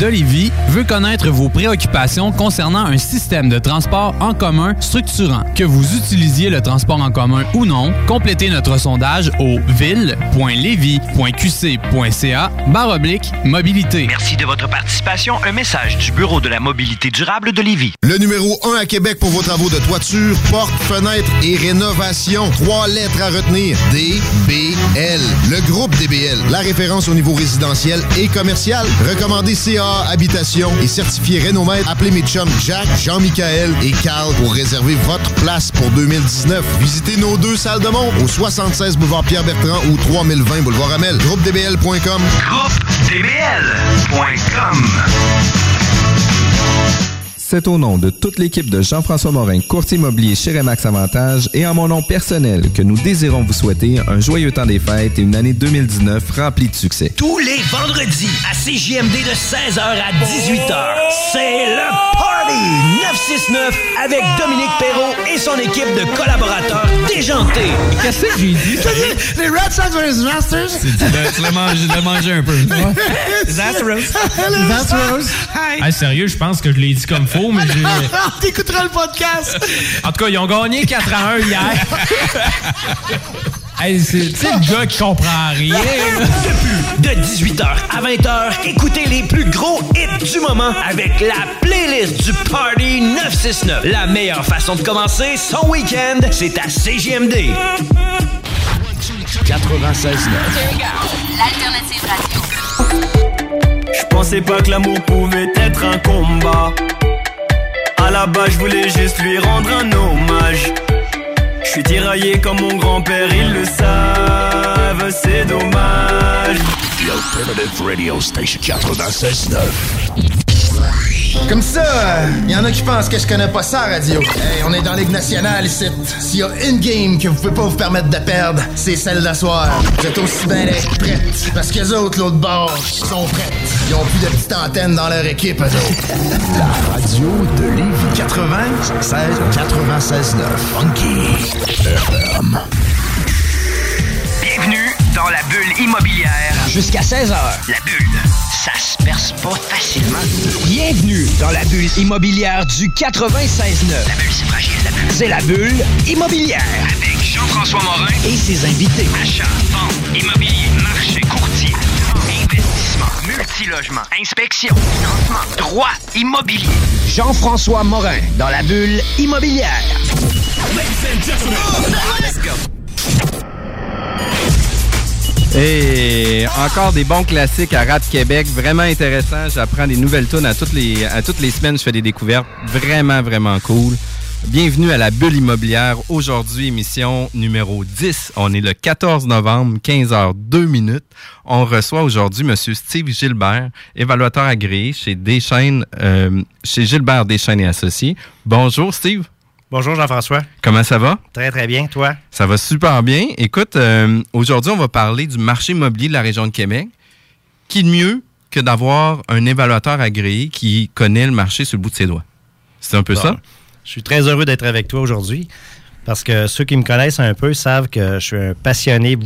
de Lévis veut connaître vos préoccupations concernant un système de transport en commun structurant. Que vous utilisiez le transport en commun ou non, complétez notre sondage au ville.levy.qc.ca oblique mobilité. Merci de votre participation. Un message du Bureau de la mobilité durable de Lévis. Le numéro 1 à Québec pour vos travaux de toiture, porte, fenêtre et rénovation. Trois lettres à retenir. DBL. Le groupe DBL. La référence au niveau résidentiel et commercial. Recommandé CA Habitation et certifié Rénomètre. Appelez mes chums Jack, Jean-Michael et Carl pour réserver votre place pour 2019. Visitez nos deux salles de monde au 76 boulevard Pierre-Bertrand ou 3020 boulevard Amel. GroupeDBL.com. GroupeDBL.com. C'est au nom de toute l'équipe de Jean-François Morin, courtier immobilier chez Remax Avantage et en mon nom personnel que nous désirons vous souhaiter un joyeux temps des fêtes et une année 2019 remplie de succès. Tous les vendredis à CJMD de 16h à 18h, c'est le Party 969 avec Dominique Perrault et son équipe de collaborateurs déjantés. Qu'est-ce que j'ai dit? Les Red Sox vs Masters? Tu l'as mangé, tu l'as mangé un peu. Les Astros. Les Astros. Hey, sérieux, je pense que je l'ai dit comme faux, mais j'ai... T'écouteras le podcast. En tout cas, ils ont gagné 4 à 1 hier. hey, c'est le gars qui comprend rien. De 18h à 20h, écoutez les plus gros hits du moment avec la playlist du Party 969. La meilleure façon de commencer son week-end, c'est à CGMD. 96.9. L'alternative radio. Je pensais pas que l'amour pouvait être un combat. À la base, je voulais juste lui rendre un hommage. Je suis tiraillé comme mon grand-père, ils le savent, c'est dommage. The Alternative Radio Station 96.9. Comme ça, il y en a qui pensent que je connais pas ça, radio. Hey, on est dans Ligue nationale ici. S'il y a une game que vous pouvez pas vous permettre de perdre, c'est celle d'asseoir. Vous êtes aussi bien prêtes. Parce que les autres, l'autre bord, sont prêtes. Ils ont plus de petites antennes dans leur équipe, eux autres. La radio de Lévis 96 96.9. Funky FM. Bienvenue dans la bulle immobilière. Jusqu'à 16h. La bulle, ça se perce pas facilement. Bienvenue dans la bulle immobilière du 96.9. La bulle, c'est fragile, la bulle. C'est la bulle immobilière. Avec Jean-François Morin. Et ses invités. Achat, vente, immobilier, multilogement, inspection, financement, droit, immobilier. Jean-François Morin dans la bulle immobilière. Et encore des bons classiques à Rap Québec, vraiment intéressant. J'apprends des nouvelles tunes à toutes les à toutes les semaines. Je fais des découvertes vraiment vraiment cool. Bienvenue à la bulle immobilière. Aujourd'hui, émission numéro 10. On est le 14 novembre, 15h02 minutes. On reçoit aujourd'hui Monsieur Steve Gilbert, évaluateur agréé chez Deschaines, euh, chez Gilbert Deschaines et Associés. Bonjour Steve. Bonjour Jean-François. Comment ça va? Très très bien, toi? Ça va super bien. Écoute, euh, aujourd'hui, on va parler du marché immobilier de la région de Québec. Qui de mieux que d'avoir un évaluateur agréé qui connaît le marché sur le bout de ses doigts? C'est un peu Bon. ça? Je suis très heureux d'être avec toi aujourd'hui parce que ceux qui me connaissent un peu savent que je suis un passionné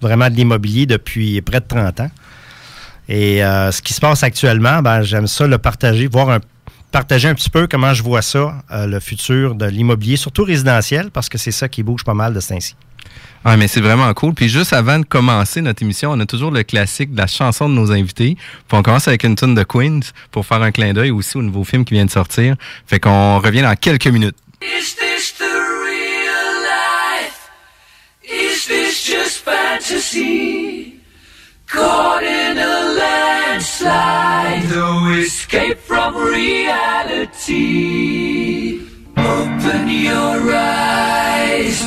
vraiment de l'immobilier depuis près de 30 ans. Et euh, ce qui se passe actuellement, ben, j'aime ça le partager, voir partager un petit peu comment je vois ça, euh, le futur de l'immobilier, surtout résidentiel, parce que c'est ça qui bouge pas mal de ce temps-ci. Ah, mais c'est vraiment cool. Puis juste avant de commencer notre émission, on a toujours le classique de la chanson de nos invités. Puis on commence avec une tune de Queens pour faire un clin d'œil aussi au nouveau film qui vient de sortir. Fait qu'on revient dans quelques minutes. Is this the real life? Is this just fantasy? Caught in a landslide, no escape from reality. Open your eyes,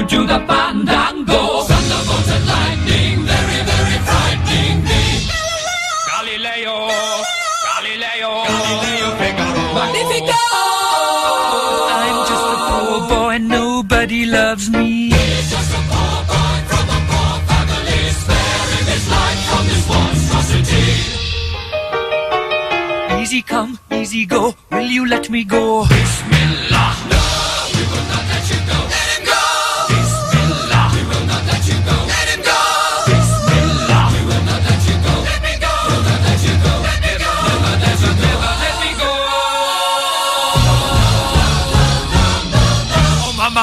you to the fandango. Thunderbolt and lightning, very, very frightening me. Galileo, Galileo, Galileo Galileo, Magnifico! I'm just a poor boy, nobody loves me. Just a poor boy from a poor family, life from this monstrosity. Easy come, easy go, will you let me go? Bismillah.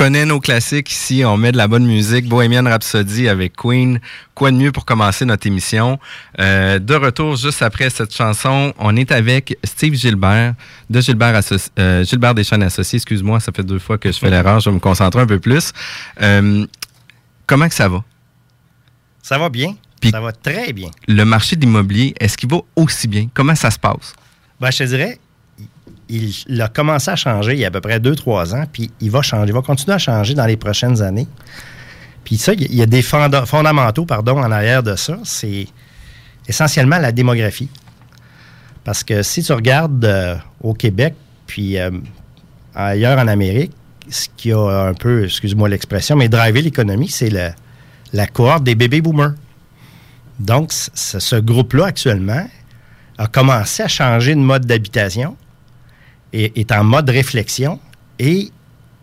Connaît nos classiques ici, on met de la bonne musique. Bohemian Rhapsody avec Queen. Quoi de mieux pour commencer notre émission? Euh, de retour juste après cette chanson, on est avec Steve Gilbert, de Gilbert, Associ- euh, Gilbert Associés. Excuse-moi, ça fait deux fois que je fais l'erreur, je vais me concentrer un peu plus. Euh, comment que ça va? Ça va bien. Ça va très bien. Le marché de l'immobilier, est-ce qu'il va aussi bien? Comment ça se passe? Ben, je te dirais, il, a commencé à changer il y a à peu près 2-3 ans, puis il va changer, il va continuer à changer dans les prochaines années. Puis ça, il y a- des fonda- fondamentaux pardon, en arrière de ça. C'est essentiellement la démographie. Parce que si tu regardes euh, au Québec, puis euh, ailleurs en Amérique, ce qui a un peu, excuse-moi l'expression, mais drivé l'économie, c'est la cohorte des bébés boomers. Donc, ce groupe-là, actuellement, a commencé à changer de mode d'habitation est en mode réflexion et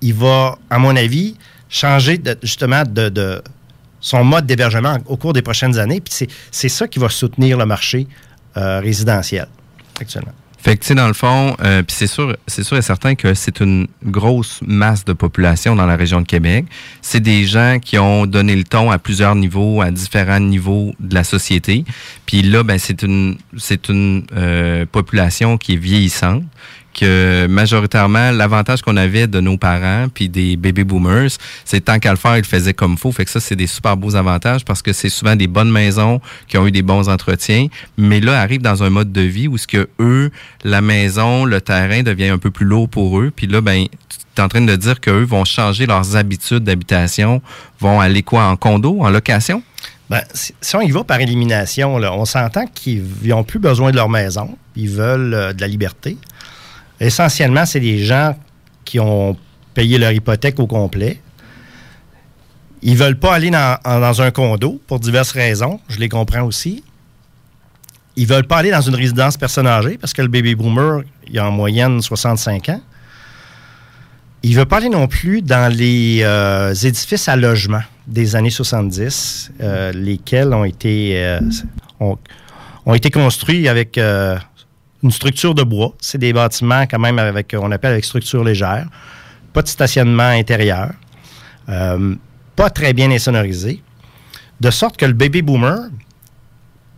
il va, à mon avis, changer justement de, son mode d'hébergement au cours des prochaines années. Puis c'est- c'est ça qui va soutenir le marché euh, résidentiel actuellement. Fait que, tu sais, dans le fond, euh, puis c'est sûr, c'est sûr et certain que c'est une grosse masse de population dans la région de Québec. C'est des gens qui ont donné le ton à plusieurs niveaux, à différents niveaux de la société. Puis là, ben, c'est une, c'est une euh, population qui est vieillissante majoritairement, l'avantage qu'on avait de nos parents puis des baby boomers, c'est tant qu'à le faire, ils le faisaient comme faut. Fait que ça, c'est des super beaux avantages parce que c'est souvent des bonnes maisons qui ont eu des bons entretiens. Mais là, arrivent dans un mode de vie où ce que eux, la maison, le terrain devient un peu plus lourd pour eux. Puis là, ben, tu es en train de dire qu'eux vont changer leurs habitudes d'habitation, vont aller quoi, en condo, en location? Ben, si, si on y va par élimination, là, on s'entend qu'ils n'ont plus besoin de leur maison, ils veulent euh, de la liberté. Essentiellement, c'est des gens qui ont payé leur hypothèque au complet. Ils ne veulent pas aller dans, un condo pour diverses raisons, je les comprends aussi. Ils ne veulent pas aller dans une résidence personne âgée parce que le baby boomer, il a en moyenne 65 ans. Il ne veut pas aller non plus dans les euh, édifices à logement des années 70, euh, lesquels ont été, euh, ont, été construits avec une structure de bois. C'est des bâtiments quand même avec, on appelle avec structure légère. Pas de stationnement intérieur. Euh, pas très bien insonorisé. De sorte que le baby boomer,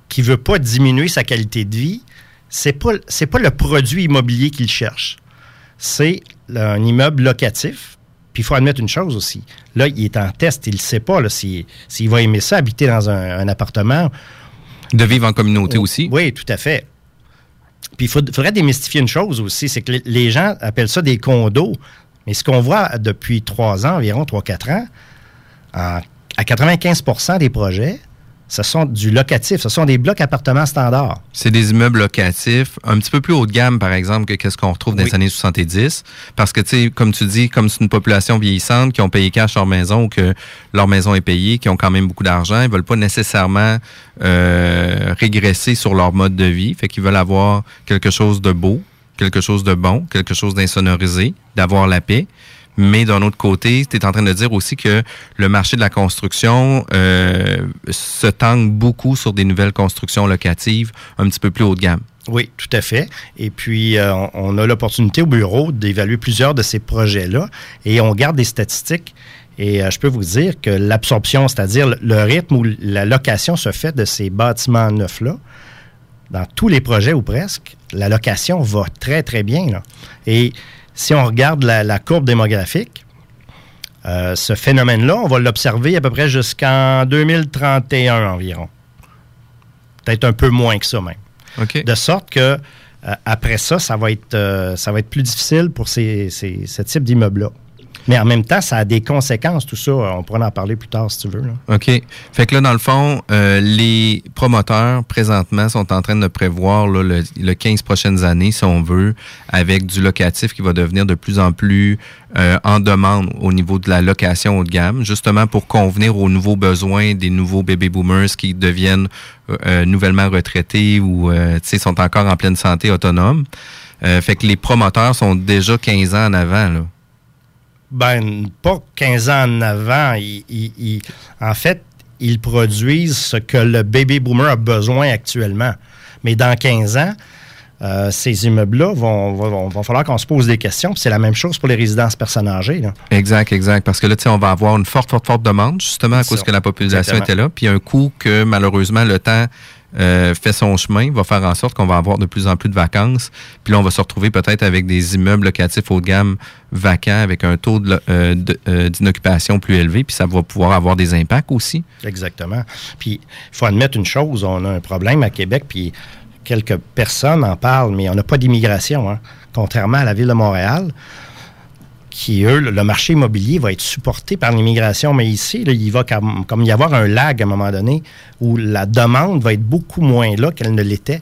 qui veut pas diminuer sa qualité de vie, c'est pas c'est pas le produit immobilier qu'il cherche. C'est un immeuble locatif. Puis il faut admettre une chose aussi. Là, il est en test, il ne sait pas s'il s'il va aimer ça, habiter dans un, un appartement. De vivre en communauté aussi. Oui, tout à fait. Puis il faudrait démystifier une chose aussi, c'est que les- gens appellent ça des condos. Mais ce qu'on voit depuis trois ans, environ trois, quatre ans, en- à 95% des projets, ce sont du locatif, ce sont des blocs appartements standards. C'est des immeubles locatifs, un petit peu plus haut de gamme, par exemple, que qu'est-ce qu'on retrouve dans les années 70. Parce que, tu sais, comme tu dis, comme c'est une population vieillissante qui ont payé cash leur maison ou que leur maison est payée, qui ont quand même beaucoup d'argent, ils veulent pas nécessairement euh, régresser sur leur mode de vie. Fait qu'ils veulent avoir quelque chose de beau, quelque chose de bon, quelque chose d'insonorisé, d'avoir la paix. Mais d'un autre côté, tu es en train de dire aussi que le marché de la construction euh, se tangue beaucoup sur des nouvelles constructions locatives un petit peu plus haut de gamme. Oui, tout à fait. Et puis, euh, on, a l'opportunité au bureau d'évaluer plusieurs de ces projets-là et on garde des statistiques. Et euh, je peux vous dire que l'absorption, c'est-à-dire le, rythme où la location se fait de ces bâtiments neufs-là, dans tous les projets ou presque, la location va très, très bien. Et si on regarde la, la courbe démographique, euh, ce phénomène-là, on va l'observer à peu près jusqu'en 2031 environ. Peut-être un peu moins que ça même. De sorte que euh, après ça, ça va être, euh, ça va être plus difficile pour ces, ces- ce type d'immeuble-là. Mais en même temps, ça a des conséquences, tout ça. On pourra en parler plus tard si tu veux. là. OK. Fait que là, dans le fond, euh, les promoteurs, présentement, sont en train de prévoir là, le, le 15 prochaines années, si on veut, avec du locatif qui va devenir de plus en plus euh, en demande au niveau de la location haut de gamme, justement pour convenir aux nouveaux besoins des nouveaux baby boomers qui deviennent euh, euh, nouvellement retraités ou euh, sont encore en pleine santé autonome. Euh, fait que les promoteurs sont déjà 15 ans en avant, là. Ben, pas 15 ans en avant. En fait, ils produisent ce que le baby boomer a besoin actuellement. Mais dans 15 ans, euh, ces immeubles-là vont, vont, vont falloir qu'on se pose des questions. Puis c'est la même chose pour les résidences personnes âgées. là. Exact, exact. Parce que là, tu sais, on va avoir une forte, forte, forte demande, justement, à cause ça. que la population Exactement. était là. Puis un coup que, malheureusement, le temps euh, fait son chemin, va faire en sorte qu'on va avoir de plus en plus de vacances. Puis là, on va se retrouver peut-être avec des immeubles locatifs haut de gamme vacants, avec un taux euh, euh, d'inoccupation plus élevé. Puis ça va pouvoir avoir des impacts aussi. Exactement. Puis, il faut admettre une chose, on a un problème à Québec, puis quelques personnes en parlent, mais on n'a pas d'immigration, hein. contrairement à la ville de Montréal, qui, eux, le marché immobilier va être supporté par l'immigration, mais ici, il va comme, y avoir un lag à un moment donné où la demande va être beaucoup moins là qu'elle ne l'était.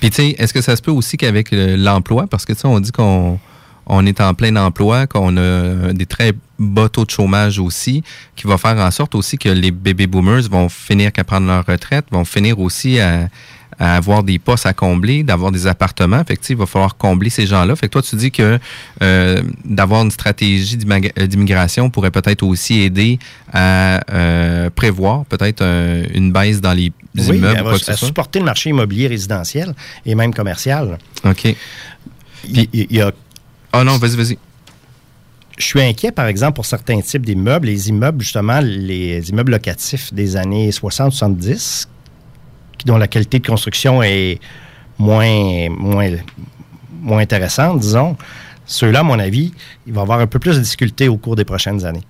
Puis, tu sais, est-ce que ça se peut aussi qu'avec l'emploi, parce que, tu sais, on dit qu'on on est en plein emploi, qu'on a des très bas taux de chômage aussi, qui va faire en sorte aussi que les baby boomers vont finir qu'à prendre leur retraite, vont finir aussi à, à avoir des postes à combler, d'avoir des appartements. Fait que, il va falloir combler ces gens-là. Fait que toi, tu dis que euh, d'avoir une stratégie d'immigra- d'immigration pourrait peut-être aussi aider à euh, prévoir peut-être un- une baisse dans les Oui, immeubles elle ou va quoi que ce elle soit? supporter le marché immobilier résidentiel et même commercial. OK. Il, il y a Ah non, vas-y, vas-y. Je suis inquiet, par exemple, pour certains types d'immeubles. Les immeubles, justement, les immeubles locatifs des années 60-70, qui- dont la qualité de construction est moins, moins, moins intéressante, disons. Ceux-là, à mon avis, il va y avoir un peu plus de difficultés au cours des prochaines années.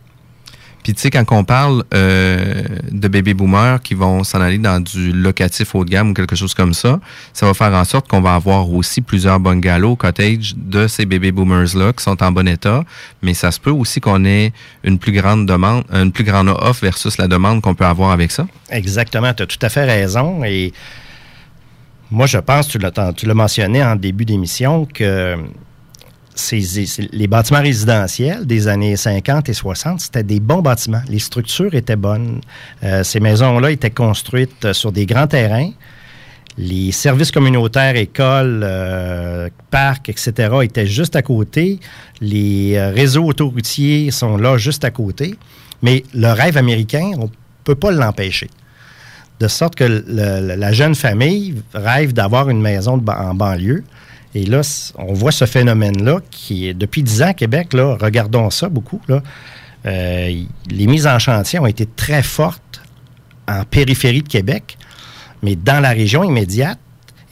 Puis tu sais, quand on parle euh, de baby boomers qui vont s'en aller dans du locatif haut de gamme ou quelque chose comme ça, ça va faire en sorte qu'on va avoir aussi plusieurs bungalows, cottages de ces baby boomers-là qui sont en bon état. Mais ça se peut aussi qu'on ait une plus grande demande, une plus grande offre versus la demande qu'on peut avoir avec ça. Exactement, tu as tout à fait raison. Et moi, je pense, tu l'as, tu l'as mentionné en début d'émission, que les bâtiments résidentiels des années 50 et 60, c'était des bons bâtiments. Les structures étaient bonnes. Euh, ces maisons-là étaient construites euh, sur des grands terrains. Les services communautaires, écoles, euh, parcs, etc., étaient juste à côté. Les réseaux autoroutiers sont là juste à côté. Mais le rêve américain, on ne peut pas l'empêcher. De sorte que la jeune famille rêve d'avoir une maison en banlieue. Et là, on voit ce phénomène-là qui est depuis 10 ans à Québec. Regardons ça beaucoup. Euh, les mises en chantier ont été très fortes en périphérie de Québec, mais dans la région immédiate,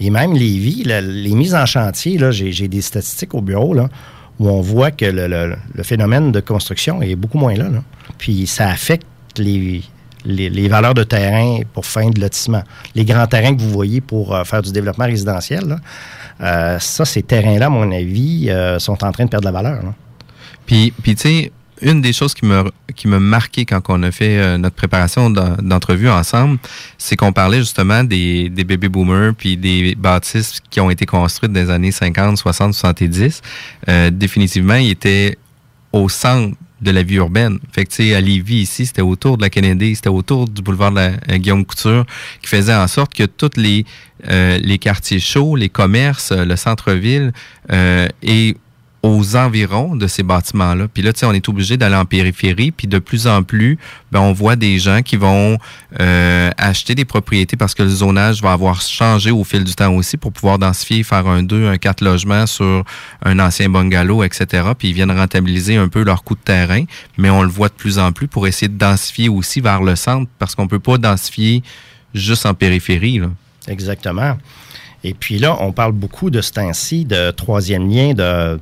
et même Lévis, là, les mises en chantier, j'ai, des statistiques au bureau où on voit que le, phénomène de construction est beaucoup moins là. Puis ça affecte les, les, les valeurs de terrain pour fin de lotissement. Les grands terrains que vous voyez pour euh, faire du développement résidentiel, euh, ça, ces terrains-là, à mon avis, euh, sont en train de perdre la valeur. Puis, puis tu sais, une des choses qui m'a qui m'a marqué quand on a fait euh, notre préparation d'en- d'entrevue ensemble, c'est qu'on parlait justement des, des baby boomers puis des bâtisses qui ont été construites dans les années 50, 60, 70. Euh, définitivement, ils étaient au centre de la vie urbaine. Fait que, tu sais, à Lévis, ici, c'était autour de la Kennedy, c'était autour du boulevard de la euh, Guillaume Couture, qui faisait en sorte que tous les, euh, les quartiers chauds, les commerces, euh, le centre-ville et aux environs de ces bâtiments-là. Puis là, tu sais, on est obligé d'aller en périphérie, puis de plus en plus, ben, on voit des gens qui vont euh, acheter des propriétés parce que le zonage va avoir changé au fil du temps aussi pour pouvoir densifier, faire un 2, un 4 logements sur un ancien bungalow, etc. Puis ils viennent rentabiliser un peu leur coût de terrain, mais on le voit de plus en plus pour essayer de densifier aussi vers le centre parce qu'on peut pas densifier juste en périphérie. Exactement. Et puis là, on parle beaucoup de ce temps-ci de troisième lien de,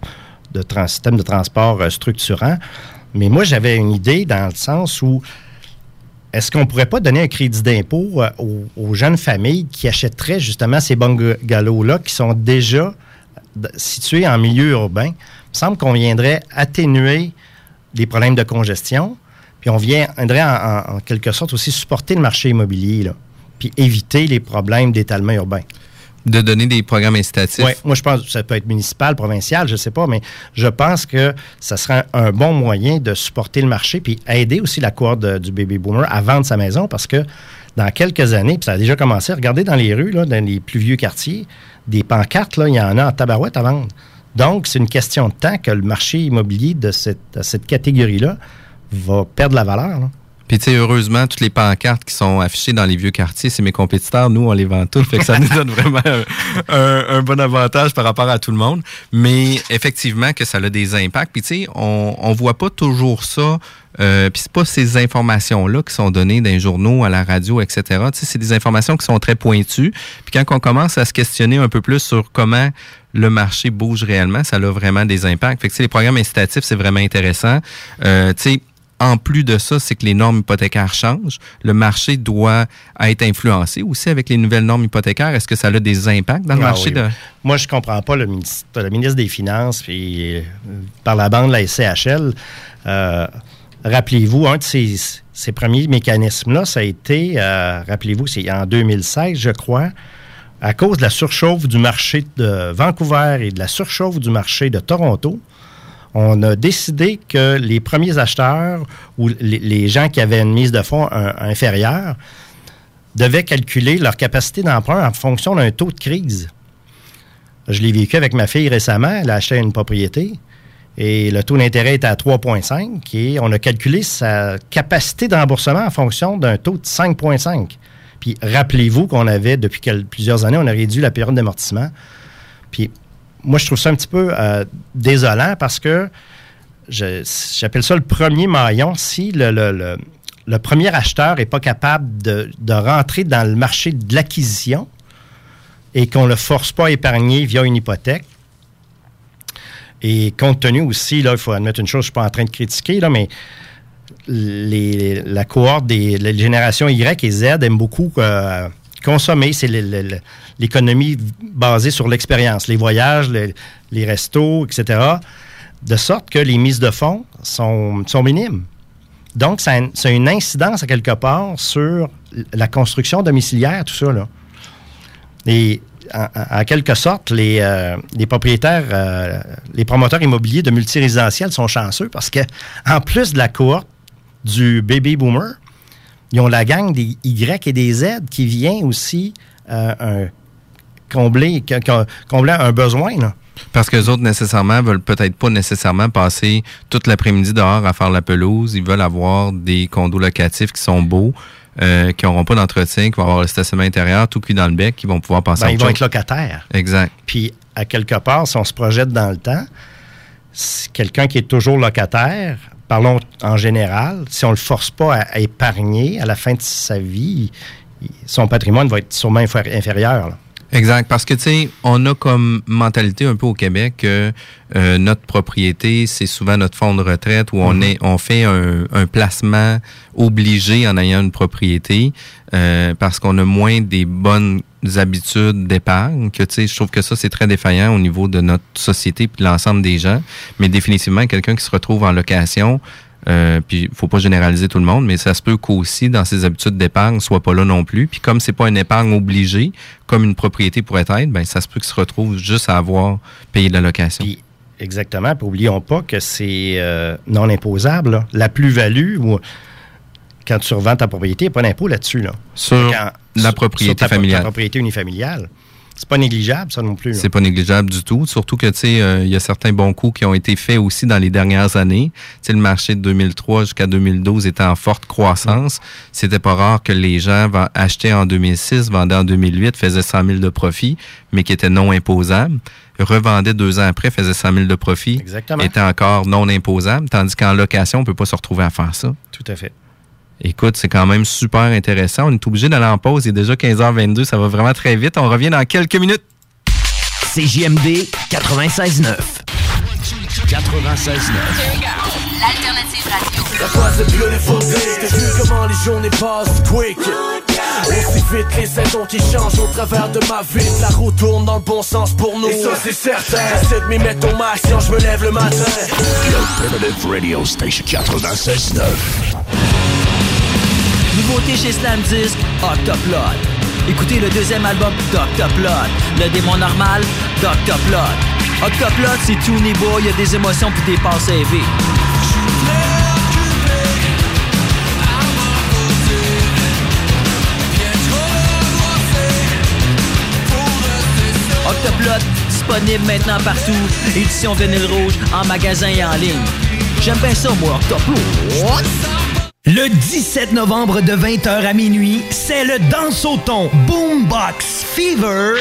de système de transport euh, structurant. Mais moi, j'avais une idée dans le sens où est-ce qu'on ne pourrait pas donner un crédit d'impôt euh, aux, jeunes familles qui achèteraient justement ces bungalows-là qui sont déjà situés en milieu urbain? Il me semble qu'on viendrait atténuer les problèmes de congestion, puis on viendrait en, quelque sorte aussi supporter le marché immobilier, puis éviter les problèmes d'étalement urbain. De donner des programmes incitatifs. Oui, moi je pense que ça peut être municipal, provincial, je ne sais pas, mais je pense que ça serait un, bon moyen de supporter le marché puis aider aussi la cohorte du baby boomer à vendre sa maison parce que dans quelques années, puis ça a déjà commencé, regardez dans les rues, dans les plus vieux quartiers, des pancartes, il y en a en tabarouette à vendre. Donc, c'est une question de temps que le marché immobilier de cette, catégorie-là va perdre la valeur. Puis, tu sais, heureusement, toutes les pancartes qui sont affichées dans les vieux quartiers, c'est mes compétiteurs. Nous, on les vend toutes. Fait que ça nous donne vraiment un, un- un bon avantage par rapport à tout le monde. Mais effectivement, que ça a des impacts. Puis, tu sais, on, on voit pas toujours ça. Euh, puis c'est pas ces informations-là qui sont données dans les journaux, à la radio, etc. Tu sais, c'est des informations qui sont très pointues. Puis quand on commence à se questionner un peu plus sur comment le marché bouge réellement, ça a vraiment des impacts. Fait que tu sais, les programmes incitatifs, c'est vraiment intéressant. Euh, tu sais, en plus de ça, c'est que les normes hypothécaires changent. Le marché doit être influencé aussi avec les nouvelles normes hypothécaires. Est-ce que ça a des impacts dans le Ah marché oui. de... Moi, je comprends pas le ministre, le ministre des Finances, puis euh, par la bande, la SCHL. euh, rappelez-vous, un de ces, ces premiers mécanismes-là, ça a été, euh, rappelez-vous, c'est en 2016, je crois, à cause de la surchauffe du marché de Vancouver et de la surchauffe du marché de Toronto. On a décidé que les premiers acheteurs ou les, gens qui avaient une mise de fonds inférieure devaient calculer leur capacité d'emprunt en fonction d'un taux de crise. Je l'ai vécu avec ma fille récemment. Elle a acheté une propriété et le taux d'intérêt était à 3,5 et on a calculé sa capacité de remboursement en fonction d'un taux de 5,5. Puis rappelez-vous qu'on avait, depuis plusieurs années, on a réduit la période d'amortissement. Puis moi, je trouve ça un petit peu euh, désolant parce que j'appelle ça le premier maillon. Si le, premier acheteur n'est pas capable de, rentrer dans le marché de l'acquisition et qu'on ne le force pas à épargner via une hypothèque, et compte tenu aussi, là, il faut admettre une chose, je ne suis pas en train de critiquer, là, mais les- la cohorte des générations Y et Z aiment beaucoup euh, consommer. C'est l'économie basée sur l'expérience, les voyages, les, restos, etc. De sorte que les mises de fonds sont, minimes. Donc, ça a, une- incidence à quelque part sur la construction domiciliaire, tout ça. Là. Et en, quelque sorte, les, euh, propriétaires, euh, les promoteurs immobiliers de multirésidentiels sont chanceux parce que en plus de la cohorte du baby boomer, ils ont la gang des Y et des Z qui vient aussi euh, un- combler, combler un besoin. là. Parce que les autres, nécessairement, veulent peut-être pas nécessairement passer toute l'après-midi dehors à faire la pelouse. Ils veulent avoir des condos locatifs qui sont beaux, euh, qui n'auront pas d'entretien, qui vont avoir le stationnement intérieur, tout cuit dans le bec, qui vont pouvoir passer Ben, à ils vont chose. être locataires. Exact. Puis, à quelque part, si on se projette dans le temps, quelqu'un qui est toujours locataire, parlons en général, si on ne le force pas à, à épargner à la fin de sa vie, son patrimoine va être sûrement infé- inférieur. là. Exact, parce que tu sais, on a comme mentalité un peu au Québec que euh, notre propriété, c'est souvent notre fonds de retraite où on Mhm. est, on fait un, un placement obligé en ayant une propriété euh, parce qu'on a moins des bonnes habitudes d'épargne. Que tu sais, je trouve que ça c'est très défaillant au niveau de notre société puis de l'ensemble des gens. Mais définitivement, quelqu'un qui se retrouve en location. Euh, puis faut pas généraliser tout le monde, mais ça se peut qu'aussi dans ses habitudes d'épargne soit pas là non plus. Puis comme c'est pas une épargne obligée, comme une propriété pourrait être, ben ça se peut qu'il se retrouve juste à avoir payé de la location. Exactement. Puis, oublions pas que c'est euh, non imposable. là. La plus-value, ou quand tu revends ta propriété, il n'y a pas d'impôt là-dessus. Là. Sur Quand- la propriété sur ta- familiale. Ta propriété unifamiliale. C'est pas négligeable, ça non plus. C'est pas négligeable du tout. Surtout que, tu sais, euh, il y a certains bons coups qui ont été faits aussi dans les dernières années. Tu sais, le marché de 2003 jusqu'à 2012 était en forte croissance. C'était pas rare que les gens achetaient en 2006, vendaient en 2008, faisaient 100 000 de profit, mais qui étaient non imposables. Revendaient deux ans après, faisaient 100 000 de profit, Exactement. étaient encore non imposables. Tandis qu'en location, on peut pas se retrouver à faire ça. Tout à fait. Écoute, c'est quand même super intéressant. On est obligé d'aller en pause. Il est déjà 15h22. Ça va vraiment très vite. On revient dans quelques minutes. CJMD 96.9. 96.9. L'alternative radio. That was a beautiful. T'as vu comment les journées passent quick. Aussi vite les saisons qui changent au travers de ma vie. La roue tourne dans le bon sens pour nous. Et ça c'est certain. J'essaie de m'y mettre au max quand je me lève le matin. Alternative Radio Station 96.9. Nouveauté chez Slam Disc, Octoplot. Écoutez le deuxième album d'Octoplot. Le démon normal, d'Octoplot. Octoplot, c'est tout niveau, il y a des émotions puis des passes élevées. Octoplot, disponible maintenant partout. Édition vinyle rouge, en magasin et en ligne. J'aime bien ça, moi, Octoplot. Le 17 novembre de 20h à minuit, c'est le Danse au ton Boombox Fever,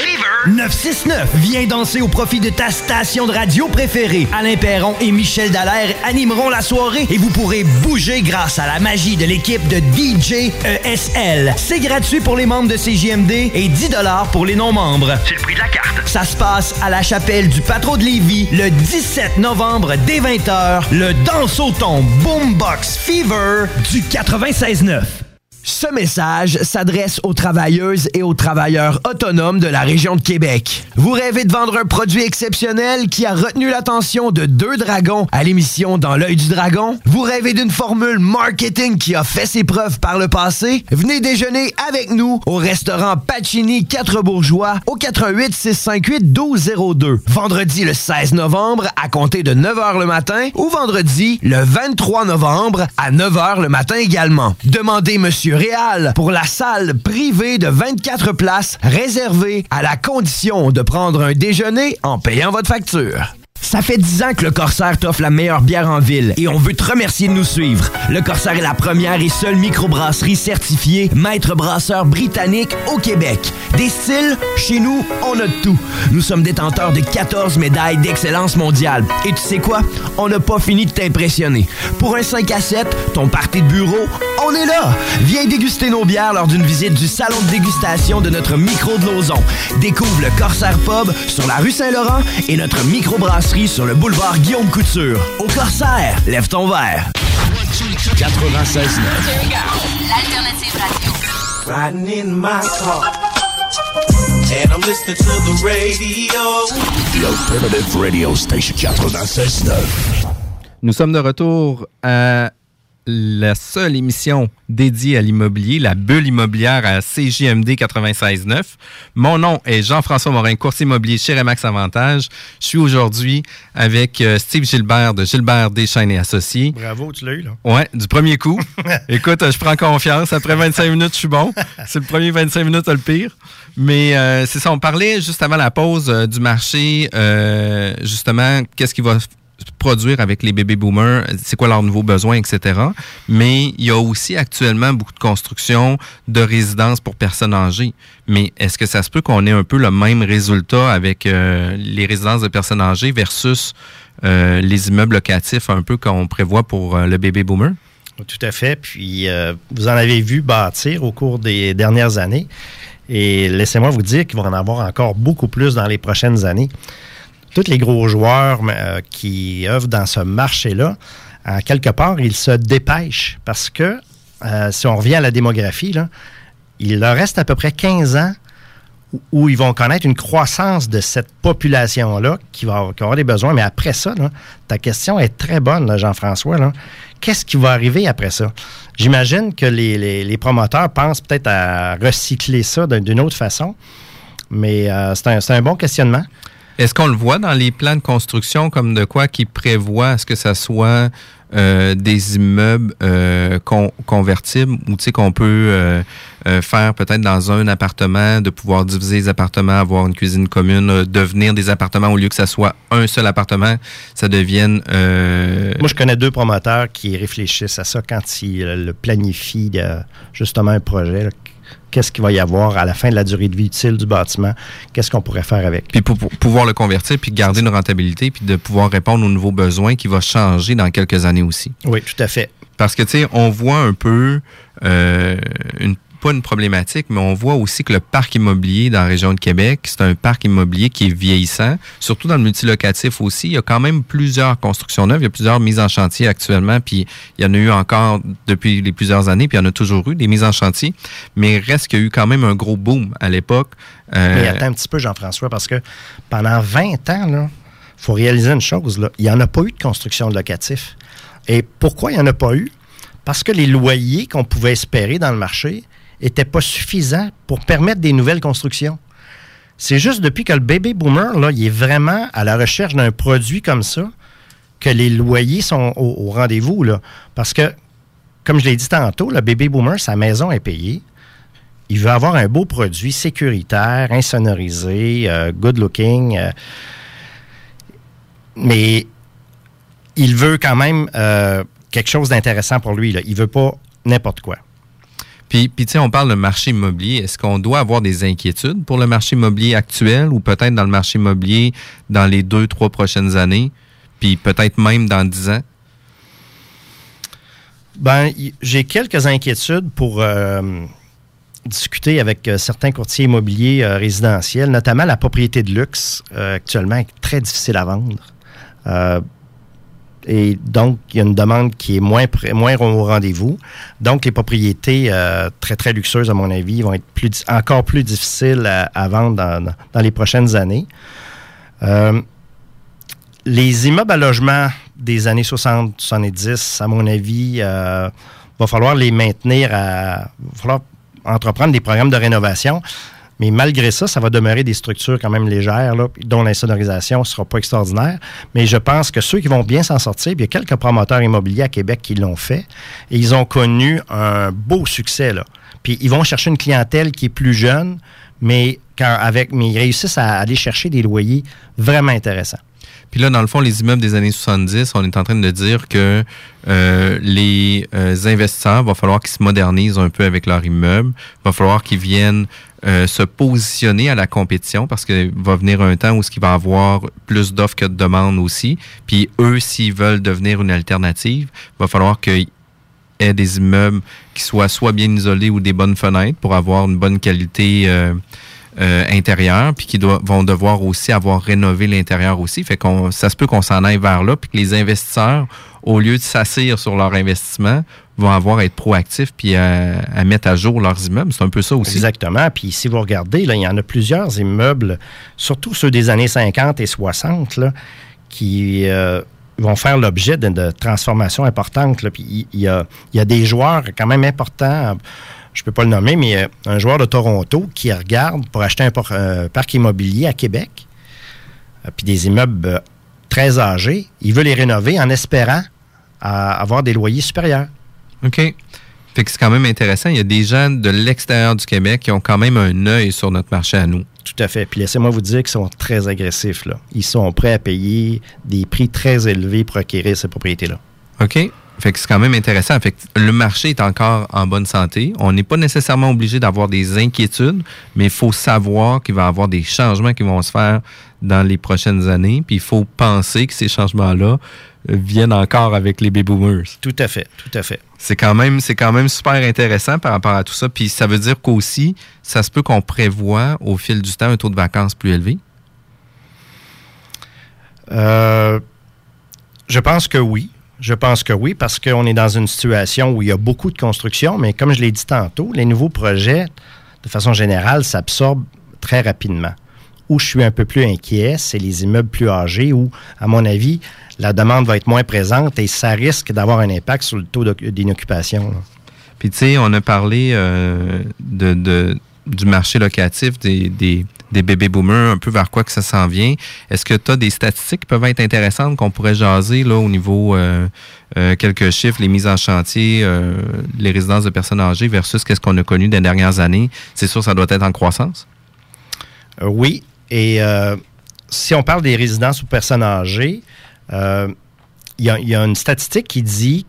969. Viens danser au profit de ta station de radio préférée. Alain Perron et Michel Dallaire animeront la soirée et vous pourrez bouger grâce à la magie de l'équipe de DJ ESL. C'est gratuit pour les membres de CJMD et 10 pour les non-membres. C'est le prix de la carte. Ça se passe à la chapelle du Patro de Lévis le 17 novembre dès 20h. Le Danse au ton Boombox Fever du 96.9. Ce message s'adresse aux travailleuses et aux travailleurs autonomes de la région de Québec. Vous rêvez de vendre un produit exceptionnel qui a retenu l'attention de deux dragons à l'émission Dans l'œil du dragon? Vous rêvez d'une formule marketing qui a fait ses preuves par le passé? Venez déjeuner avec nous au restaurant Pacini 4 Bourgeois au 88 658 1202. Vendredi le 16 novembre à compter de 9h le matin ou vendredi le 23 novembre à 9h le matin également. Demandez Réal pour la salle privée de 24 places réservée à la condition de prendre un déjeuner en payant votre facture. Ça fait 10 ans que le Corsaire t'offre la meilleure bière en ville et on veut te remercier de nous suivre. Le Corsaire est la première et seule microbrasserie certifiée maître brasseur britannique au Québec. Des styles, chez nous, on a tout. Nous sommes détenteurs de 14 médailles d'excellence mondiale. Et tu sais quoi? On n'a pas fini de t'impressionner. Pour un 5 à 7, ton party de bureau, on est là! Viens déguster nos bières lors d'une visite du salon de dégustation de notre micro de Lauson. Découvre le Corsaire Pub sur la rue Saint-Laurent et notre microbrasserie sur le boulevard Guillaume Couture. Au Corsaire, lève ton verre. 96 L'alternative radio. Riding in my car. And I'm listening to the radio. The Alternative Radio Station 96.9. Nous sommes de retour à la seule émission dédiée à l'immobilier, la bulle immobilière à CJMD 96.9. Mon nom est Jean-François Morin, courtier immobilier chez Remax Avantage. Je suis aujourd'hui avec euh, Steve Gilbert de Gilbert Deschaines et Associés. Bravo, tu l'as eu, là. Ouais, du premier coup. Écoute, je prends confiance. Après 25 minutes, je suis bon. C'est le premier 25 minutes, le pire. Mais euh, c'est ça, on parlait juste avant la pause euh, du marché, justement, qu'est-ce qui va produire avec les bébés boomers, c'est quoi leurs nouveaux besoins, etc. Mais il y a aussi actuellement beaucoup de construction de résidences pour personnes âgées. Mais est-ce que ça se peut qu'on ait un peu le même résultat avec euh, les résidences de personnes âgées versus euh, les immeubles locatifs un peu qu'on prévoit pour euh, le bébé boomer? Tout à fait. Puis, vous en avez vu bâtir au cours des dernières années. Et laissez-moi vous dire qu'il va en avoir encore beaucoup plus dans les prochaines années. Tous les gros joueurs euh, qui œuvrent dans ce marché-là, quelque part, ils se dépêchent parce que, euh, si on revient à la démographie, il leur reste à peu près 15 ans où- ils vont connaître une croissance de cette population-là qui va, des besoins. Mais après ça, ta question est très bonne, Jean-François. Qu'est-ce qui va arriver après ça? J'imagine que les, promoteurs pensent peut-être à recycler ça d'un- d'une autre façon, mais euh, c'est un bon questionnement. Est-ce qu'on le voit dans les plans de construction comme de quoi qui prévoit ce que ça soit euh, des immeubles euh, con- convertibles ou tu sais qu'on peut euh, faire peut-être dans un appartement, de pouvoir diviser les appartements, avoir une cuisine commune, devenir des appartements au lieu que ça soit un seul appartement, ça devienne Moi, je connais deux promoteurs qui réfléchissent à ça quand ils le planifient, justement, un projet. Qu'est-ce qu'il va y avoir à la fin de la durée de vie utile du bâtiment? Qu'est-ce qu'on pourrait faire avec? Puis pour, pour pouvoir le convertir, puis garder une rentabilité, puis de pouvoir répondre aux nouveaux besoins qui va changer dans quelques années aussi. Oui, tout à fait. Parce que, tu sais, on voit un peu, euh, une, pas une problématique, mais on voit aussi que le parc immobilier dans la région de Québec, c'est un parc immobilier qui est vieillissant, surtout dans le multilocatif aussi. Il y a quand même plusieurs constructions neuves, il y a plusieurs mises en chantier actuellement, puis il y en a eu encore depuis les plusieurs années, puis il y en a toujours eu des mises en chantier, mais reste qu'il y a eu quand même un gros boom à l'époque. Euh, Mais attends un petit peu, Jean-François, parce que pendant 20 ans, il faut réaliser une chose, là, il n'y en a pas eu de construction de locatif. Et pourquoi il n'y en a pas eu? Parce que les loyers qu'on pouvait espérer dans le marché n'étaient pas suffisants pour permettre des nouvelles constructions. C'est juste depuis que le baby boomer, là, est vraiment à la recherche d'un produit comme ça que les loyers sont au, rendez-vous. Parce que, comme je l'ai dit tantôt, le baby boomer, sa maison est payée. Il veut avoir un beau produit sécuritaire, insonorisé, euh, good looking. euh, mais il veut quand même euh, quelque chose d'intéressant pour lui. Là. Il veut pas n'importe quoi. Puis, puis tu sais, on parle de marché immobilier. Est-ce qu'on doit avoir des inquiétudes pour le marché immobilier actuel ou peut-être dans le marché immobilier dans les deux, trois prochaines années, puis peut-être même dans dix ans? Ben, j'ai quelques inquiétudes pour euh, discuter avec euh, certains courtiers immobiliers euh, résidentiels, notamment la propriété de luxe, actuellement est très difficile à vendre. Et donc, il y a une demande qui est moins, moins au rendez-vous. Donc, les propriétés euh, très, très luxueuses, à mon avis, vont être encore plus difficiles à, vendre dans, les prochaines années. Euh, les immeubles à logement des années 60-70, à mon avis, euh, va falloir les maintenir à. va falloir entreprendre des programmes de rénovation. Mais malgré ça, ça va demeurer des structures quand même légères, dont l'insonorisation ne sera pas extraordinaire. Mais je pense que ceux qui vont bien s'en sortir, il y a quelques promoteurs immobiliers à Québec qui l'ont fait, et ils ont connu un beau succès. Puis ils vont chercher une clientèle qui est plus jeune, mais, avec, mais ils réussissent à aller chercher des loyers vraiment intéressants. Puis là, dans le fond, les immeubles des années 70, on est en train de dire que euh, les euh, investisseurs, va falloir qu'ils se modernisent un peu avec leur immeuble. va falloir qu'ils viennent euh, se positionner à la compétition parce qu'il va venir un temps où il va y avoir plus d'offres que de demandes aussi. Puis eux, s'ils veulent devenir une alternative, va falloir qu'ils aient des immeubles qui soient soit bien isolés ou des bonnes fenêtres pour avoir une bonne qualité euh, euh, intérieure, puis qui vont devoir aussi avoir rénové l'intérieur aussi. Fait qu'on ça se peut qu'on s'en aille vers là, puis que les investisseurs, au lieu de s'assire sur leur investissement, vont avoir à être proactifs puis à, mettre à jour leurs immeubles. C'est un peu ça aussi. Exactement. Puis si vous regardez, là, il y en a plusieurs immeubles, surtout ceux des années 50 et 60, là, qui euh, vont faire l'objet de, transformations importantes. Puis il y a, y a des joueurs quand même importants. Je ne peux pas le nommer, mais euh, un joueur de Toronto qui regarde pour acheter un por- euh, parc immobilier à Québec, euh, puis des immeubles très âgés, il veut les rénover en espérant à avoir des loyers supérieurs. OK. Fait que c'est quand même intéressant. Il y a des gens de l'extérieur du Québec qui ont quand même un œil sur notre marché à nous. Tout à fait. Puis laissez-moi vous dire qu'ils sont très agressifs. Là. Ils sont prêts à payer des prix très élevés pour acquérir ces propriétés-là. OK. Fait que c'est quand même intéressant. Fait que le marché est encore en bonne santé. On n'est pas nécessairement obligé d'avoir des inquiétudes, mais il faut savoir qu'il va y avoir des changements qui vont se faire dans les prochaines années. Puis il faut penser que ces changements-là viennent encore avec les baby boomers. Tout à fait, tout à fait. C'est quand même, c'est quand même super intéressant par rapport à tout ça. Puis ça veut dire qu'aussi, ça se peut qu'on prévoit au fil du temps un taux de vacances plus élevé? Euh, je pense que oui. Je pense que oui, parce qu'on est dans une situation où il y a beaucoup de construction, mais comme je l'ai dit tantôt, les nouveaux projets, de façon générale, s'absorbent très rapidement. Où je suis un peu plus inquiet, c'est les immeubles plus âgés où, à mon avis, la demande va être moins présente et ça risque d'avoir un impact sur le taux d'inoccupation. Puis, tu sais, on a parlé euh, de, du marché locatif, des, des bébés boomers, un peu vers quoi que ça s'en vient. Est-ce que tu as des statistiques qui peuvent être intéressantes qu'on pourrait jaser là, au niveau euh, euh, quelques chiffres, les mises en chantier, euh, les résidences de personnes âgées versus qu'est-ce qu'on a connu des dernières années? C'est sûr, ça doit être en croissance. Euh, oui. Et si on parle des résidences ou personnes âgées, il y a une statistique qui dit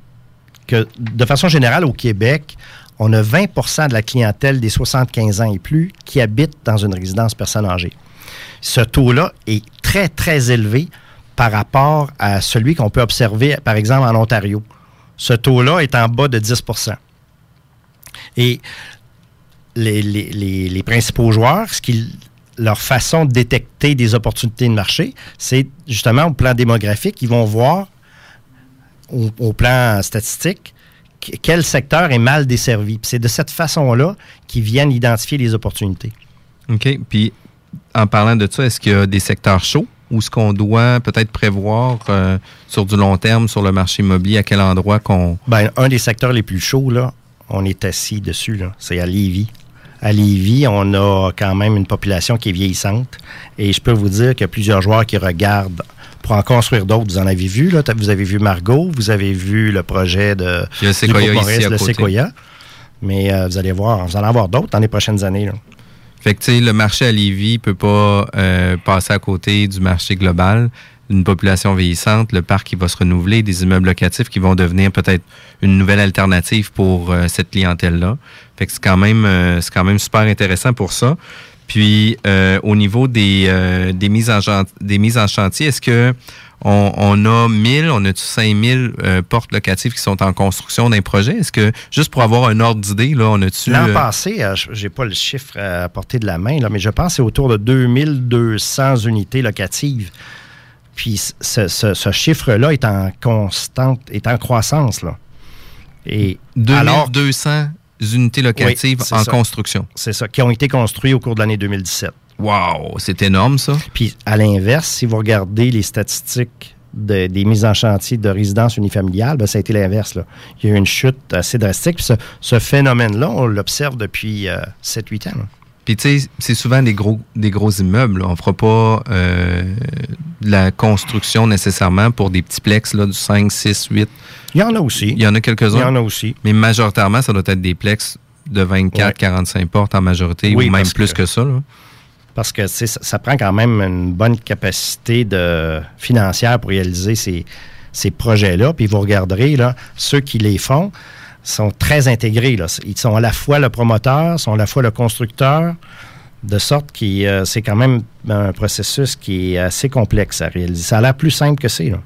que, de façon générale, au Québec, on a 20% de la clientèle des 75 ans et plus qui habite dans une résidence personne âgée. Ce taux-là est très, très élevé par rapport à celui qu'on peut observer, par exemple, en Ontario. Ce taux-là est en bas de 10% Et les, principaux joueurs, ce leur façon de détecter des opportunités de marché, c'est justement au plan démographique, ils vont voir au, plan statistique que- quel secteur est mal desservi. C'est de cette façon-là qu'ils viennent identifier les opportunités. OK. Puis, en parlant de ça, est-ce qu'il y a des secteurs chauds ou ce qu'on doit peut-être prévoir euh, sur du long terme sur le marché immobilier, à quel endroit qu'on... Ben, un des secteurs les plus chauds, là, on est assis dessus, là, c'est à Lévis. À Lévis, on a quand même une population qui est vieillissante. Et je peux vous dire qu'il y a plusieurs joueurs qui regardent pour en construire d'autres. Vous en avez vu, là. Vous avez vu Margot, vous avez vu le projet de le Séquoia côté. Séquoia. Mais euh, vous allez voir, vous allez en avoir d'autres dans les prochaines années. là. Fait que, tu sais, le marché à Lévis peut pas euh, passer à côté du marché global. une population vieillissante, le parc qui va se renouveler, des immeubles locatifs qui vont devenir peut-être une nouvelle alternative pour euh, cette clientèle-là. Fait que c'est quand même euh, c'est quand même super intéressant pour ça. Puis euh, au niveau des, euh, des mises en des mises en chantier, est-ce que on, on a 1000, on a 5000 euh, portes locatives qui sont en construction d'un projet? Est-ce que juste pour avoir un ordre d'idée là, on a-tu L'an euh, passé, euh, je- j'ai pas le chiffre à portée de la main, là, mais je pense que c'est autour de 2200 unités locatives. Puis ce, ce- ce chiffre-là est en constante, est en croissance. Là. Et alors, 2200 unités locatives Oui, en ça. construction. c'est ça, qui ont été construits au cours de l'année 2017. Wow, c'est énorme ça. Puis à l'inverse, si vous regardez les statistiques de- des mises en chantier de résidences unifamiliales, ben, ça a été l'inverse. là. Il y a eu une chute assez drastique. Puis ce, ce phénomène-là, on l'observe depuis euh, 7-8 ans. là. Puis tu sais, c'est souvent des gros des gros immeubles. là. On fera pas euh, de la construction nécessairement pour des petits plex là, du 5, 6, 8. Il y en a aussi. Il y en a quelques-uns. Il y en a aussi. Mais majoritairement, ça doit être des plex de 24, Ouais. 45 portes en majorité, Oui, ou même plus que- que, ça. là. Parce que ça, ça prend quand même une bonne capacité de, financière pour réaliser ces, ces projets-là. Puis vous regarderez, là, ceux qui les font sont très intégrés. Là. Ils sont à la fois le promoteur, sont à la fois le constructeur, de sorte que euh, c'est quand même un processus qui est assez complexe à réaliser. Ça a l'air plus simple que c'est. là.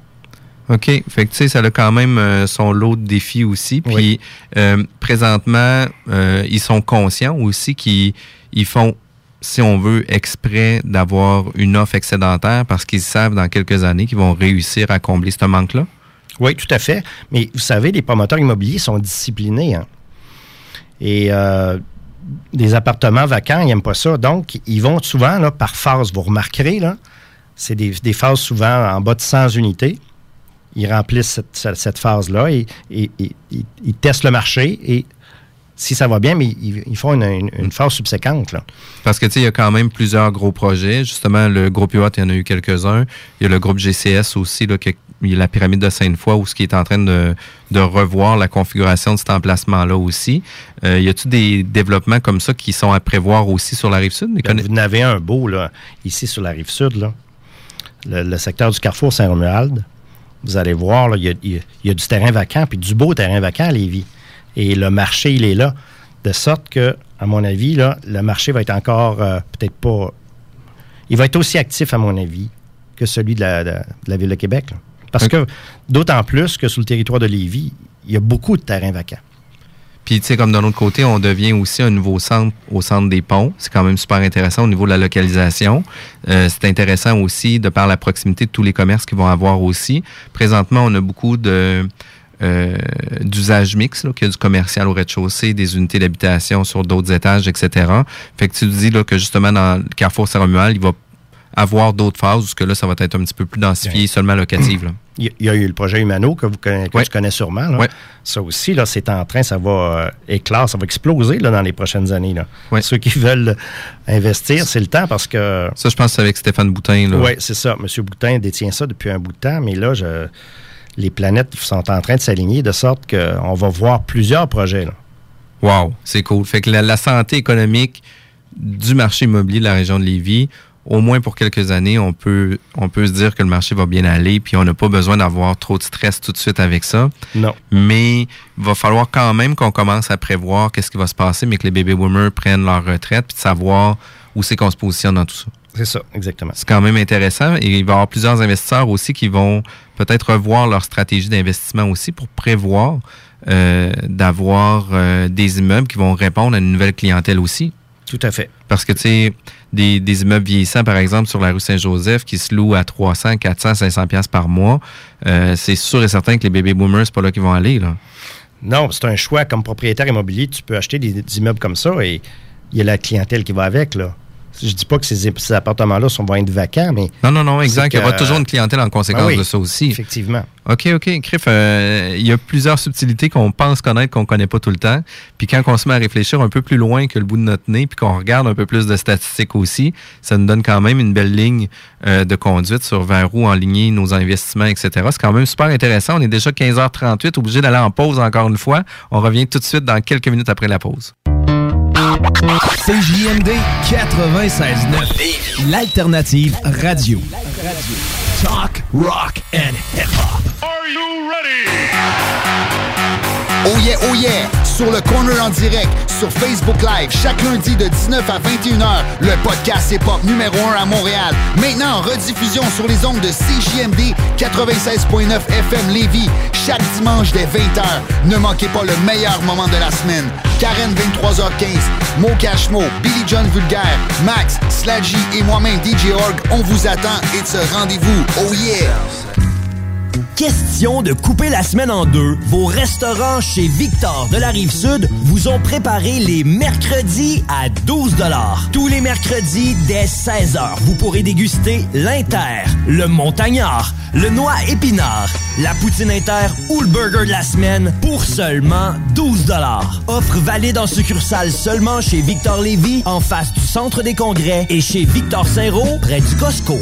OK. Fait que, tu sais, ça a quand même euh, son lot de défis aussi. Puis, euh, présentement, euh, ils sont conscients aussi qu'ils ils font, si on veut, exprès d'avoir une offre excédentaire parce qu'ils savent dans quelques années qu'ils vont réussir à combler ce manque-là. Oui, tout à fait. Mais vous savez, les promoteurs immobiliers sont disciplinés. hein. Et des appartements vacants, ils n'aiment pas ça. Donc, ils vont souvent là, par phase. Vous remarquerez, là, c'est des, des phases souvent en bas de 100 unités. Ils remplissent cette, phase-là et, et- et- et- ils testent le marché et si ça va bien, mais ils, ils font une, une- une phase subséquente. Là. Parce que, tu sais, il y a quand même plusieurs gros projets. Justement, le groupe UAT, il y en a eu quelques-uns. Il y a le groupe GCS aussi, là, y a la pyramide de Sainte-Foy, où ce qui est en train de, de revoir la configuration de cet emplacement-là aussi. Euh, y a-tu des développements comme ça qui sont à prévoir aussi sur la rive sud? Ben, conna- vous en avez un beau, là, ici sur la rive sud, là. Le, le secteur du Carrefour Saint-Romuald. Vous allez voir, il y a, y y du terrain vacant, puis du beau terrain vacant à Lévis. Et le marché, il est là. De sorte que, à mon avis, là, le marché va être encore euh, peut-être pas. Il va être aussi actif, à mon avis, que celui de la, de- de la Ville de Québec. là. Parce que, d'autant plus que sur le territoire de Lévis, il y a beaucoup de terrains vacants. Puis, tu sais, comme d'un autre côté, on devient aussi un nouveau centre au centre des ponts. C'est quand même super intéressant au niveau de la localisation. Euh, c'est intéressant aussi de par la proximité de tous les commerces qu'ils vont avoir aussi. Présentement, on a beaucoup de euh, d'usage mixte, qu'il y a du commercial au rez-de-chaussée, des unités d'habitation sur d'autres étages, etc. Fait que tu dis là, que justement, dans le Carrefour Saint-Romuald, il va avoir d'autres phases où ce que là, ça va être un petit peu plus densifié, seulement locative. là. Il y a- eu le projet Humano que, vous que tu connais sûrement. là. Ouais. Ça aussi, là, c'est en train, ça va euh, éclore, ça va exploser là, dans les prochaines années. Là. Ceux qui veulent investir, c'est le temps parce que. Ça, je pense que c'est avec Stéphane Boutin. là. Oui, c'est ça. M. Boutin détient ça depuis un bout de temps, mais là, je- les planètes sont en train de s'aligner de sorte qu'on va voir plusieurs projets. Là. Wow, c'est cool. Fait que la, la santé économique du marché immobilier de la région de Lévis, au moins pour quelques années, on peut, on peut se dire que le marché va bien aller, puis on n'a pas besoin d'avoir trop de stress tout de suite avec ça. Non. Mais il va falloir quand même qu'on commence à prévoir qu'est-ce qui va se passer, mais que les baby boomers prennent leur retraite, puis de savoir où c'est qu'on se positionne dans tout ça. C'est ça, exactement. C'est quand même intéressant. Et il va y avoir plusieurs investisseurs aussi qui vont peut-être revoir leur stratégie d'investissement aussi pour prévoir euh, d'avoir euh, des immeubles qui vont répondre à une nouvelle clientèle aussi. Tout à fait. Parce que, tu sais, des, des immeubles vieillissants, par exemple, sur la rue Saint-Joseph, qui se louent à 300, 400, 500 pièces par mois, euh, c'est sûr et certain que les baby boomers, c'est pas là qu'ils vont aller, là. Non, c'est un choix comme propriétaire immobilier. Tu peux acheter des, des immeubles comme ça et il y a la clientèle qui va avec. Là. Je dis pas que ces, ces appartements-là vont être vacants, mais. Non, non, non, exact. Il y aura toujours une clientèle en conséquence oui, de ça aussi. Effectivement. OK, OK. Criff, euh, il y a plusieurs subtilités qu'on pense connaître, qu'on connaît pas tout le temps. Puis quand on se met à réfléchir un peu plus loin que le bout de notre nez, puis qu'on regarde un peu plus de statistiques aussi, ça nous donne quand même une belle ligne euh, de conduite sur vers où enligner nos investissements, etc. C'est quand même super intéressant. On est déjà 15h38, obligé d'aller en pause encore une fois. On revient tout de suite dans quelques minutes après la pause. CJMD 96.9, l'alternative radio. Talk, rock and hip-hop. Are you ready? Oh yeah, oh yeah! Sur le corner en direct, sur Facebook Live, chaque lundi de 19 à 21h, le podcast hip-hop numéro 1 à Montréal. Maintenant en rediffusion sur les ondes de CJMD 96.9 FM Lévis, chaque dimanche dès 20h. Ne manquez pas le meilleur moment de la semaine. Karen 23h15, Mo Cashmo, Billy John Vulgaire, Max, Sladgy et moi-même DJ Org, on vous attend et de ce rendez-vous. Oh yeah! Question de couper la semaine en deux, vos restaurants chez Victor de la Rive-Sud vous ont préparé les mercredis à 12 Tous les mercredis dès 16h, vous pourrez déguster l'Inter, le Montagnard, le Noix Épinard, la Poutine Inter ou le Burger de la semaine pour seulement 12 Offre valide en succursale seulement chez Victor Lévy en face du Centre des Congrès et chez Victor Saint-Roch près du Costco.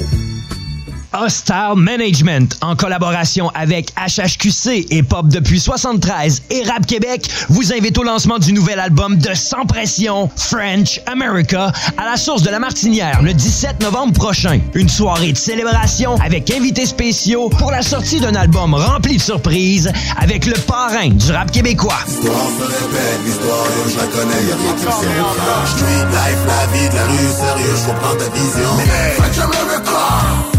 Hostile Management, en collaboration avec HHQC et Pop depuis 73 et Rap Québec, vous invite au lancement du nouvel album de Sans Pression, French America, à la source de la Martinière le 17 novembre prochain. Une soirée de célébration avec invités spéciaux pour la sortie d'un album rempli de surprises avec le parrain du rap québécois. L'histoire se répète, l'histoire, yo, je la connais, y'a rien qui me sert. Street life, la vie de la rue, sérieux, je comprends ta vision. Mais French America,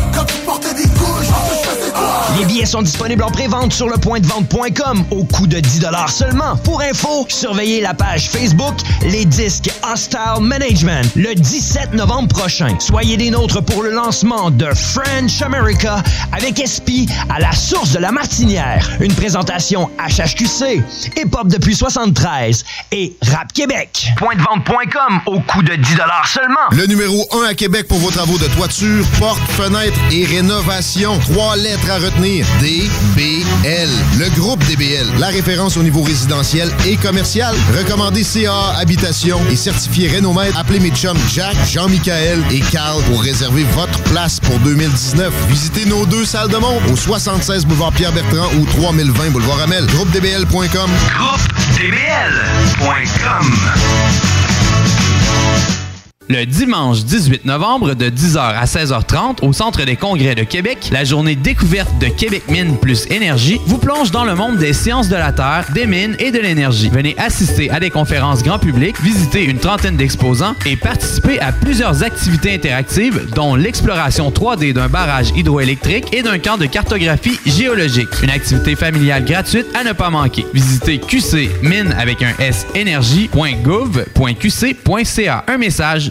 Les billets sont disponibles en pré-vente sur le point de vente.com au coût de 10 seulement. Pour info, surveillez la page Facebook Les Disques Hostile Management le 17 novembre prochain. Soyez des nôtres pour le lancement de French America avec SP à la source de la Martinière. Une présentation HHQC, Hip Hop depuis 73 et Rap Québec. Point de vente.com au coût de 10 seulement. Le numéro 1 à Québec pour vos travaux de toiture, porte, fenêtre et rénovation. Trois lettres à retenir. DBL. Le groupe DBL. La référence au niveau résidentiel et commercial. Recommandé CA Habitation et certifié Rénomètre. Appelez mes chums Jack, Jean-Michael et Carl pour réserver votre place pour 2019. Visitez nos deux salles de monde au 76 boulevard Pierre-Bertrand ou 3020 boulevard Amel. GroupeDBL.com. GroupeDBL.com. Le dimanche 18 novembre de 10h à 16h30 au Centre des congrès de Québec, la journée découverte de Québec Mine plus Énergie vous plonge dans le monde des sciences de la Terre, des mines et de l'énergie. Venez assister à des conférences grand public, visiter une trentaine d'exposants et participer à plusieurs activités interactives dont l'exploration 3D d'un barrage hydroélectrique et d'un camp de cartographie géologique. Une activité familiale gratuite à ne pas manquer. Visitez qcmine avec un S. Un message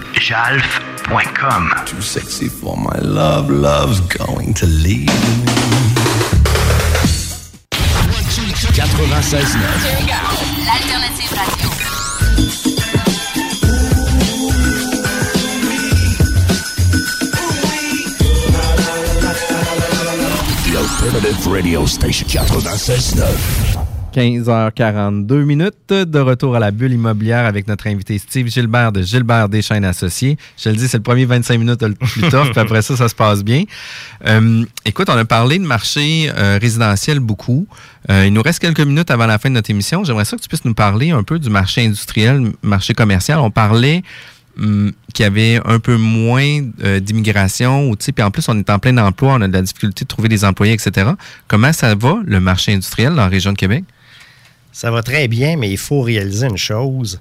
Jalf.com. Too sexy for my love, love's going to leave me. 96.9. L'alternative radio. The alternative radio station 96.9. 15h42 minutes de retour à la bulle immobilière avec notre invité Steve Gilbert de Gilbert Deschaines Associés. Je le dis, c'est le premier 25 minutes le plus tough, puis après ça, ça se passe bien. Euh, écoute, on a parlé de marché euh, résidentiel beaucoup. Euh, il nous reste quelques minutes avant la fin de notre émission. J'aimerais ça que tu puisses nous parler un peu du marché industriel, marché commercial. On parlait hum, qu'il y avait un peu moins d'immigration, ou, puis en plus, on est en plein emploi, on a de la difficulté de trouver des employés, etc. Comment ça va, le marché industriel dans la région de Québec? Ça va très bien, mais il faut réaliser une chose.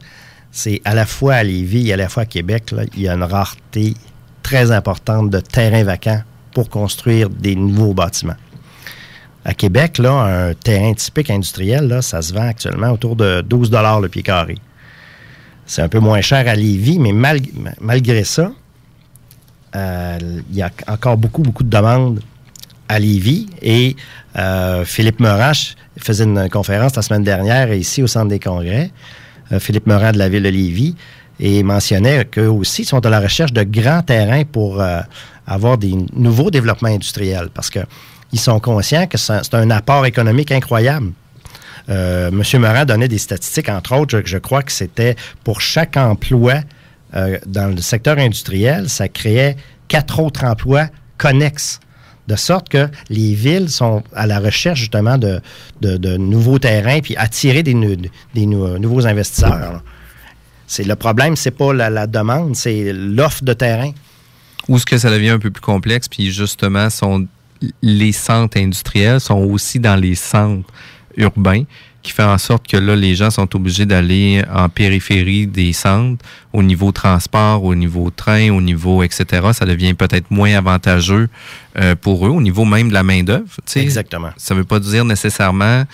C'est à la fois à Lévis et à la fois à Québec, il y a une rareté très importante de terrains vacants pour construire des nouveaux bâtiments. À Québec, là, un terrain typique industriel, ça se vend actuellement autour de 12 le pied carré. C'est un peu moins cher à Lévis, mais mal- malgré ça, euh, il y a encore beaucoup, beaucoup de demandes à Lévis. Et euh, Philippe Morache faisait une conférence la semaine dernière ici au Centre des congrès. Euh, Philippe Morin de la ville de Lévis et mentionnait qu'eux aussi sont à la recherche de grands terrains pour euh, avoir des nouveaux développements industriels. Parce que ils sont conscients que c'est un- apport économique incroyable. Monsieur Morin donnait des statistiques, entre autres, je, je crois que c'était pour chaque emploi dans le secteur industriel, ça créait quatre autres emplois connexes. De sorte que les villes sont à la recherche justement de, nouveaux terrains puis attirer des, des nou- nouveaux investisseurs. C'est le problème, c'est pas la, demande, c'est l'offre de terrain. Où ce que ça devient un peu plus complexe, puis justement, les centres industriels sont aussi dans les centres urbains, qui fait en sorte que là, les gens sont obligés d'aller en périphérie des centres, au niveau transport, au niveau train, au niveau etc. Ça devient peut-être moins avantageux euh, pour eux, au niveau même de la main-d'œuvre. Exactement. Ça ne veut pas dire nécessairement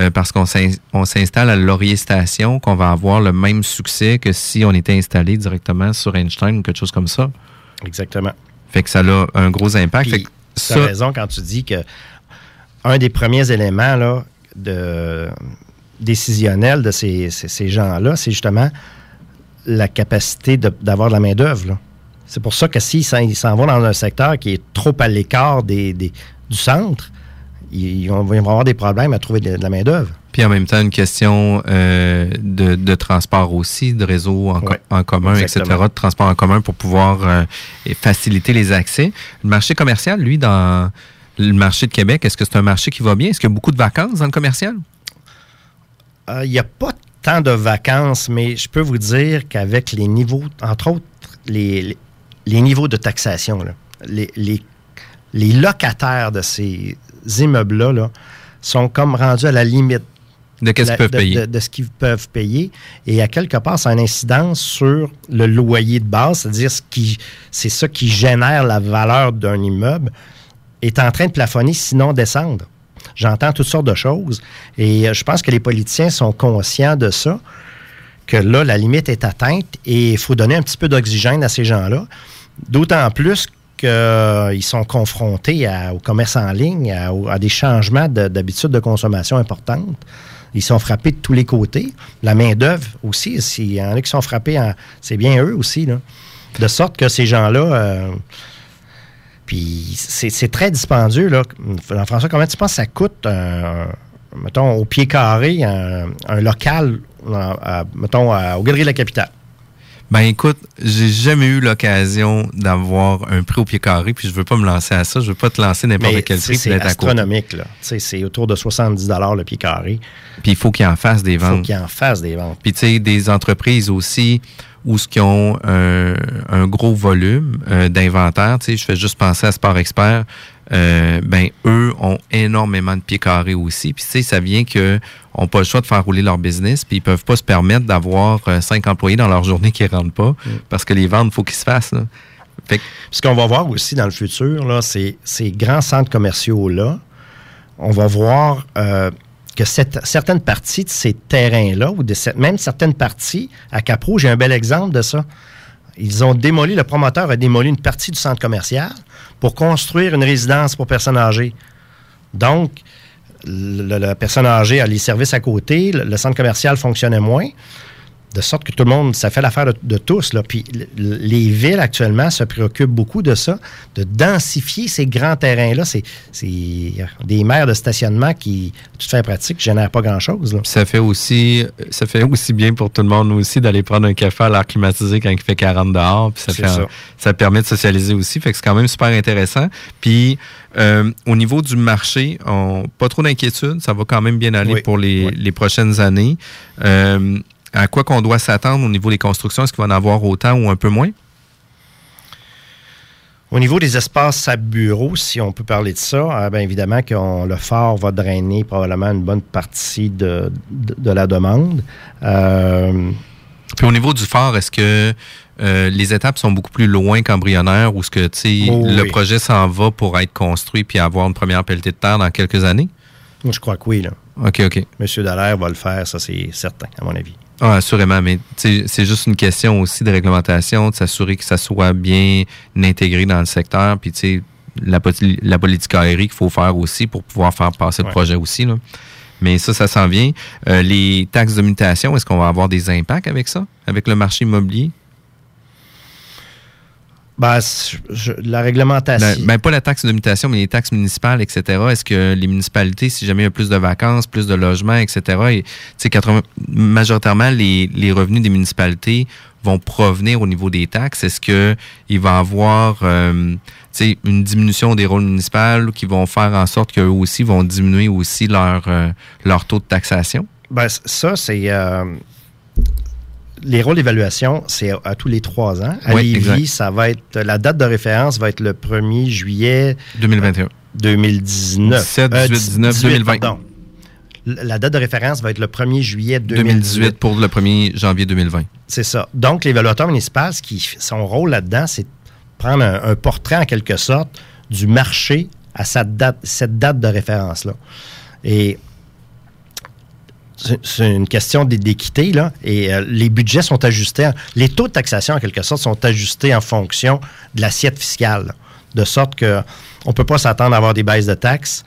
euh, parce qu'on s'in- on s'installe à Laurier Station qu'on va avoir le même succès que si on était installé directement sur Einstein ou quelque chose comme ça. Exactement. Fait que ça a un gros impact. Fait Puis, que tu as raison quand tu dis que un des premiers éléments là, de, décisionnels de ces, ces- ces gens-là, c'est justement la capacité d'avoir de la main-d'œuvre. C'est pour ça que s'ils s'en vont dans un secteur qui est trop à l'écart des, des- du centre, ils, vont, avoir des problèmes à trouver de, la main-d'œuvre. Puis en même temps, une question euh, de, de transport aussi, de réseau en, co- en commun, exactement. etc., de transport en commun pour pouvoir euh, faciliter les accès. Le marché commercial, lui, dans le marché de Québec, est-ce que c'est un marché qui va bien? Est-ce qu'il y a beaucoup de vacances dans le commercial? Euh, Il n'y a pas tant de vacances, mais je peux vous dire qu'avec les niveaux, entre autres, les, les- les niveaux de taxation, là, les, les- les locataires de ces immeubles-là là, sont comme rendus à la limite. De qu'est-ce la- qu'ils peuvent de- payer? De, de ce qu'ils peuvent payer. Et à quelque part, ça a une incidence sur le loyer de base, c'est-à-dire ce qui, c'est ça qui génère la valeur d'un immeuble, est en train de plafonner, sinon descendre. J'entends toutes sortes de choses. Et euh, je pense que les politiciens sont conscients de ça, que là, la limite est atteinte et il faut donner un petit peu d'oxygène à ces gens-là. D'autant plus qu'ils sont confrontés au commerce en ligne, à, des changements de- d'habitudes de consommation importantes. Ils sont frappés de tous les côtés. La main-d'œuvre aussi, s'il y en a qui sont frappés, c'est bien eux aussi. là. De sorte que ces gens-là. euh, puis c'est très dispendieux. Là. Jean-François, comment tu penses que ça coûte, mettons, au pied carré, un, local, mettons, à- au Galerie de la Capitale? Ben écoute, j'ai jamais eu l'occasion d'avoir un prix au pied carré, puis je veux pas me lancer à ça. Je veux pas te lancer n'importe quel prix c'est astronomique. là. C'est autour de 70 le pied carré. Puis il faut qu'ils en fassent des Il faut ventes. qu'ils en fassent des ventes. Puis tu sais, des entreprises aussi où ce qui ont un, un gros volume euh, d'inventaire, tu sais, je fais juste penser à Sport Expert, euh, ben eux ont énormément de pieds carrés aussi. Puis tu sais, ça vient que ont pas le choix de faire rouler leur business, puis ils peuvent pas se permettre d'avoir euh, cinq employés dans leur journée qui rentrent pas, parce que les ventes, faut qu'ils se fassent. Là. Fait que- Ce qu'on va voir aussi dans le futur, là, c'est ces grands centres commerciaux-là, on va voir euh, que cette- certaines parties de ces terrains-là, ou de cette- même certaines parties, à Capro, j'ai un bel exemple de ça. Ils ont démoli, le promoteur a démoli une partie du centre commercial pour construire une résidence pour personnes âgées. Donc, le- la personne âgée a les services à côté, le, le centre commercial fonctionnait moins, de sorte que tout le monde, ça fait l'affaire de, de tous. Là. Puis les villes actuellement se préoccupent beaucoup de ça, de densifier ces grands terrains-là. C'est c'est des maires de stationnement qui, tout fait pratique, ne génèrent pas grand-chose. ça fait aussi ça fait aussi bien pour tout le monde aussi d'aller prendre un café à l'air climatisé quand il fait 40 dehors. Puis ça, fait, ça. ça permet de socialiser aussi. Fait que c'est quand même super intéressant. Puis euh, au niveau du marché, on, pas trop d'inquiétude. Ça va quand même bien aller Oui. pour les, les prochaines années. Euh, à quoi qu'on doit s'attendre au niveau des constructions? Est-ce qu'il va en avoir autant ou un peu moins? Au niveau des espaces à bureaux, si on peut parler de ça, ah, bien évidemment que on- le fort va drainer probablement une bonne partie de, de- de la demande. Euh, Puis au niveau du phare, est-ce que euh, les étapes sont beaucoup plus loin qu'embryonnaires ou est-ce que Oh, le oui. projet s'en va pour être construit puis avoir une première pelletée de terre dans quelques années? moi, je crois que oui. Là. OK, OK. Monsieur Dallaire va le faire, ça c'est certain, à mon avis. Ah, assurément, mais c'est juste une question aussi de réglementation, de s'assurer que ça soit bien intégré dans le secteur, puis tu sais, la, la politique aérienne qu'il faut faire aussi pour pouvoir faire passer le projet aussi. Là. Mais ça, ça s'en vient. Euh, les taxes de mutation, est-ce qu'on va avoir des impacts avec ça, avec le marché immobilier? Ben, je- la réglementation. Ben, ben, pas la taxe de mutation, mais les taxes municipales, etc. Est-ce que les municipalités, si jamais il y a plus de vacances, plus de logements, etc., et, tu sais, 80 majoritairement, les, les revenus des municipalités vont provenir au niveau des taxes? Est-ce qu'il va y avoir euh, une diminution des rôles municipaux qui vont faire en sorte qu'eux aussi vont diminuer aussi leur, euh, leur taux de taxation? Ben, ça, c'est. euh, les rôles d'évaluation, c'est à, tous les trois ans. À Oui, Lévis, exact. ça va être. La date de référence va être le 1er juillet 2021. 2019. 17, Euh, 18, 19, 18, 2020. pardon. L- La date de référence va être le 1er juillet 2018 2018. pour le 1er janvier 2020. C'est ça. Donc, l'évaluateur municipal, ce qui, son rôle là-dedans, c'est de prendre un, un portrait, en quelque sorte, du marché à sa date, cette date de référence-là. Et c'est- une question d'é- d'équité, là. Et euh, les budgets sont ajustés. les taux de taxation, en quelque sorte, sont ajustés en fonction de l'assiette fiscale. là. De sorte que on ne peut pas s'attendre à avoir des baisses de taxes.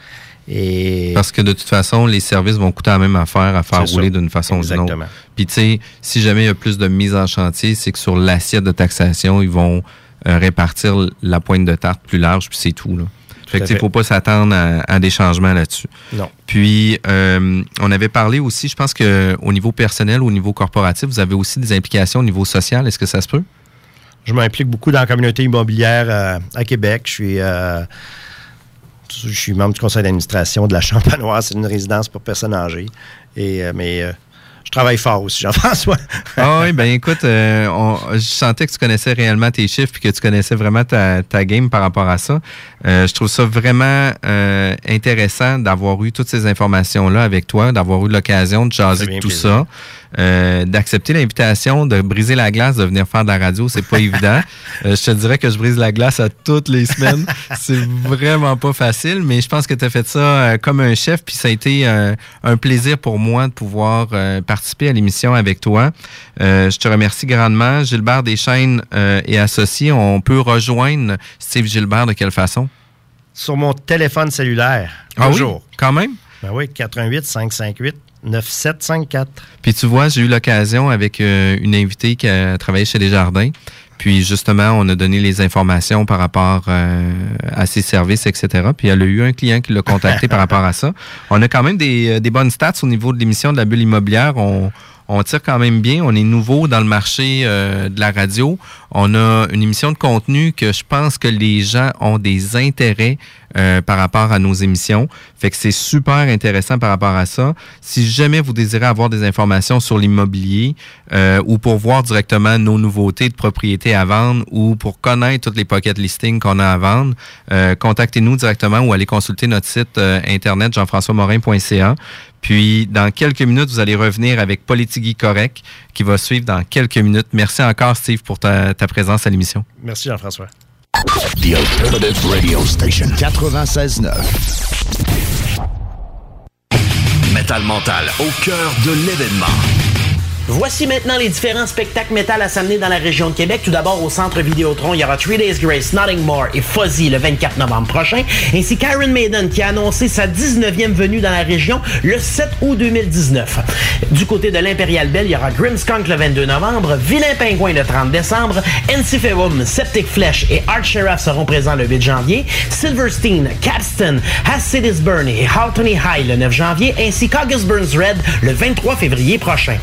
Et Parce que de toute façon, les services vont coûter la même affaire à faire rouler d'une façon ou d'une autre. Exactement. Puis tu sais, si jamais il y a plus de mise en chantier, c'est que sur l'assiette de taxation, ils vont euh, répartir la pointe de tarte plus large, puis c'est tout. Là. Fait que sais, fait. faut pas s'attendre à, à des changements là-dessus. Non. Puis, euh, on avait parlé aussi, je pense que au niveau personnel, au niveau corporatif, vous avez aussi des implications au niveau social. Est-ce que ça se peut? Je m'implique beaucoup dans la communauté immobilière euh, à Québec. Je suis, euh, je suis membre du conseil d'administration de la Champenoise. C'est une résidence pour personnes âgées. Et, mais je travaille fort aussi, Jean-François. Ah oui, ben écoute, euh, on- je sentais que tu connaissais réellement tes chiffres puis que tu connaissais vraiment ta, ta game par rapport à ça. Euh, je trouve ça vraiment euh, intéressant d'avoir eu toutes ces informations-là avec toi, d'avoir eu l'occasion de jaser de tout ça, euh, d'accepter l'invitation, de briser la glace, de venir faire de la radio, c'est pas évident. Euh, je te dirais que je brise la glace à toutes les semaines. c'est vraiment pas facile, mais je pense que tu as fait ça euh, comme un chef, puis ça a été un plaisir pour moi de pouvoir participer à l'émission avec toi. Je te remercie grandement. Gilbert Deschaines et associés, on peut rejoindre Steve Gilbert de quelle façon? Sur mon téléphone cellulaire. Ah oui? Quand même? Ben oui, 88 558 9754. Puis tu vois, j'ai eu l'occasion avec euh, une invitée qui a travaillé chez Desjardins. Puis justement, on a donné les informations par rapport euh, à ses services, etc. Puis elle a eu un client qui l'a contacté par rapport à ça. On a quand même des, euh, bonnes stats au niveau de l'émission de la bulle immobilière. On, tire quand même bien. On est nouveau dans le marché de la radio. On a une émission de contenu que je pense que les gens ont des intérêts euh, par rapport à nos émissions. Fait que c'est super intéressant par rapport à ça. Si jamais vous désirez avoir des informations sur l'immobilier euh, ou pour voir directement nos nouveautés de propriété à vendre ou pour connaître toutes les pocket listings qu'on a à vendre, euh, contactez-nous directement ou allez consulter notre site internet jean-françois-morin.ca. Puis, dans quelques minutes, vous allez revenir avec Politigui Correct, qui va suivre dans quelques minutes. Merci encore, Steve, pour ta présence à l'émission. Merci, Jean-François. The Alternative Radio Station 96.9. Metal Mental, au cœur de l'événement. Voici maintenant les différents spectacles métal à s'amener dans la région de Québec. Tout d'abord, au Centre Vidéotron, il y aura Three Days Grace, Nothing More et Fuzzy le 24 novembre prochain, ainsi qu'Iron Maiden qui a annoncé sa 19e venue dans la région le 7 août 2019. Du côté de l'Imperial Bell, il y aura Grimmskunk le 22 novembre, Vilain Pingouin le 30 décembre, Encyphewum, Septic Flesh et Art Sheriff seront présents le 8 janvier, Silverstein, Capston, Has Cities Burn et Houghtonny High le 9 janvier, ainsi qu'August Burns Red le 23 février prochain.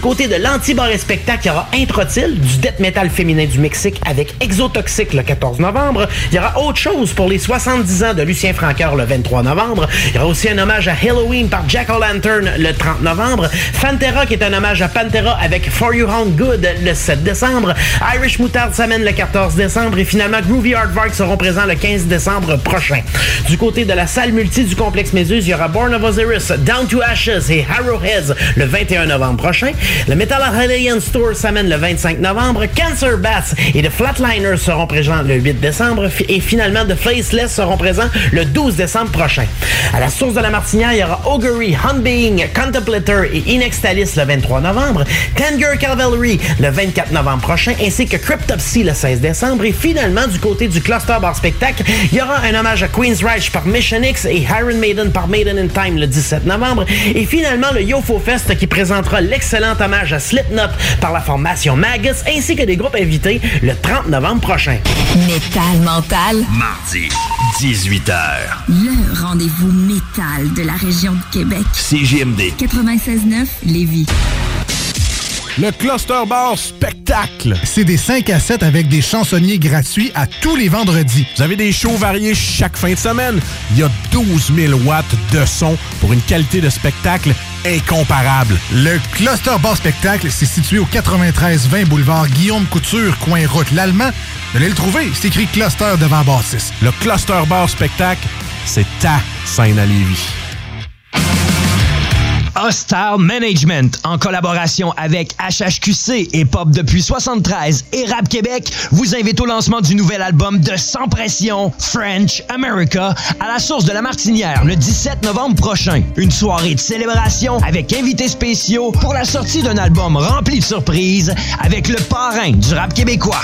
Côté de l'anti-bar et spectacle, il y aura Introtil, du death metal féminin du Mexique avec Exotoxic le 14 novembre. Il y aura autre chose pour les 70 ans de Lucien Francoeur le 23 novembre. Il y aura aussi un hommage à Halloween par Jack O'Lantern le 30 novembre. Fantera qui est un hommage à Pantera avec For You Hound Good le 7 décembre. Irish Moutard s'amène le 14 décembre et finalement Groovy Aardvark seront présents le 15 décembre prochain. Du côté de la salle multi du complexe Méduse, il y aura Born of Osiris, Down to Ashes et Arrowheads le 21 novembre prochain. Le Metal Alien Store s'amène le 25 novembre. Cancer Bats et The Flatliners seront présents le 8 décembre. Et finalement, The Faceless seront présents le 12 décembre prochain. À la source de la Martinière, il y aura Augury, Hunbeing, Contemplator et Inextalis le 23 novembre. Tanger Cavalry le 24 novembre prochain, ainsi que Cryptopsy le 16 décembre. Et finalement, du côté du Cluster Bar Spectacle, il y aura un hommage à Queen's Reich par Mission et Iron Maiden par Maiden in Time le 17 novembre. Et finalement, le YoFo Fest qui présentera l'excellent rend hommage à Slipknot par la formation Magus ainsi que des groupes invités le 30 novembre prochain. Métal mental. Mardi, 18h. Le rendez-vous métal de la région de Québec. CGMD. 96.9 Lévis. Le Cluster Bar Spectacle. C'est des 5 à 7 avec des chansonniers gratuits à tous les vendredis. Vous avez des shows variés chaque fin de semaine. Il y a 12 000 watts de son pour une qualité de spectacle incomparable. Le Cluster Bar Spectacle, c'est situé au 93-20 boulevard Guillaume Couture, coin route l'Allemand. Vous allez le trouver, c'est écrit Cluster devant Bâtisse. Le Cluster Bar Spectacle, c'est ta scène à. Hostile Management, en collaboration avec HHQC et Pop depuis 73 et Rap Québec, vous invite au lancement du nouvel album de Sans Pression, French America, à la source de la Martinière le 17 novembre prochain. Une soirée de célébration avec invités spéciaux pour la sortie d'un album rempli de surprises avec le parrain du rap québécois.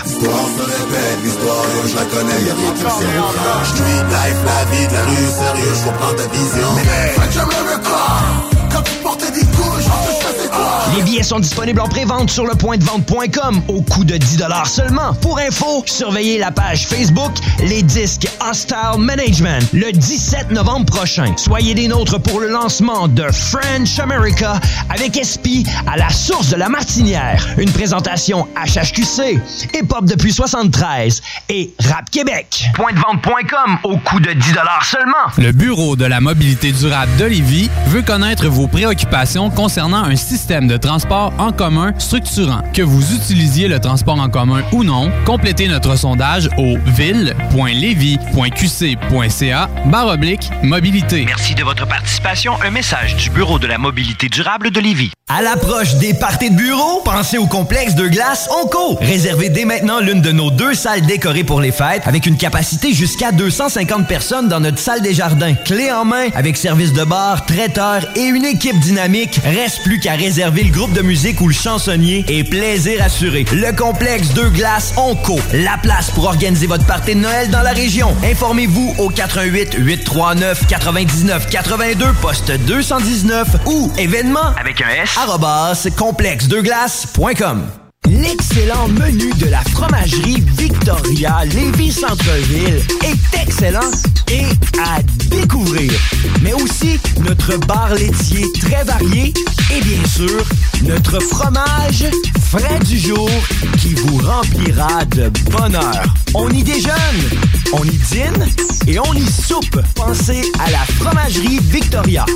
Les billets sont disponibles en pré-vente sur le point de vente.com au coût de 10 seulement. Pour info, surveillez la page Facebook Les Disques Hostile Management le 17 novembre prochain. Soyez des nôtres pour le lancement de French America avec SP à la source de la Martinière. Une présentation HHQC, Hip Hop depuis 73 et Rap Québec. Point de vente.com au coût de 10 seulement. Le Bureau de la mobilité durable de Lévis veut connaître vos préoccupations concernant un système de transport en commun structurant. Que vous utilisiez le transport en commun ou non, complétez notre sondage au ville.levy.qc.ca oblique mobilité. Merci de votre participation. Un message du Bureau de la mobilité durable de Lévis. À l'approche des parties de bureau, pensez au complexe de glace Onco. Réservez dès maintenant l'une de nos deux salles décorées pour les fêtes avec une capacité jusqu'à 250 personnes dans notre salle des jardins. Clé en main avec service de bar, traiteur et une équipe dynamique. Reste plus qu'à réserver le groupe de musique ou le chansonnier et plaisir assuré. Le complexe de glace Onco. La place pour organiser votre partie de Noël dans la région. Informez-vous au 88 839 99 82 poste 219 ou événement avec un S arrobas complexdeglace.com. L'excellent menu de la fromagerie Victoria Lévis Centre-Ville est excellent et à découvrir. Mais aussi notre bar laitier très varié et bien sûr notre fromage frais du jour qui vous remplira de bonheur. On y déjeune, on y dîne et on y soupe. Pensez à la fromagerie Victoria.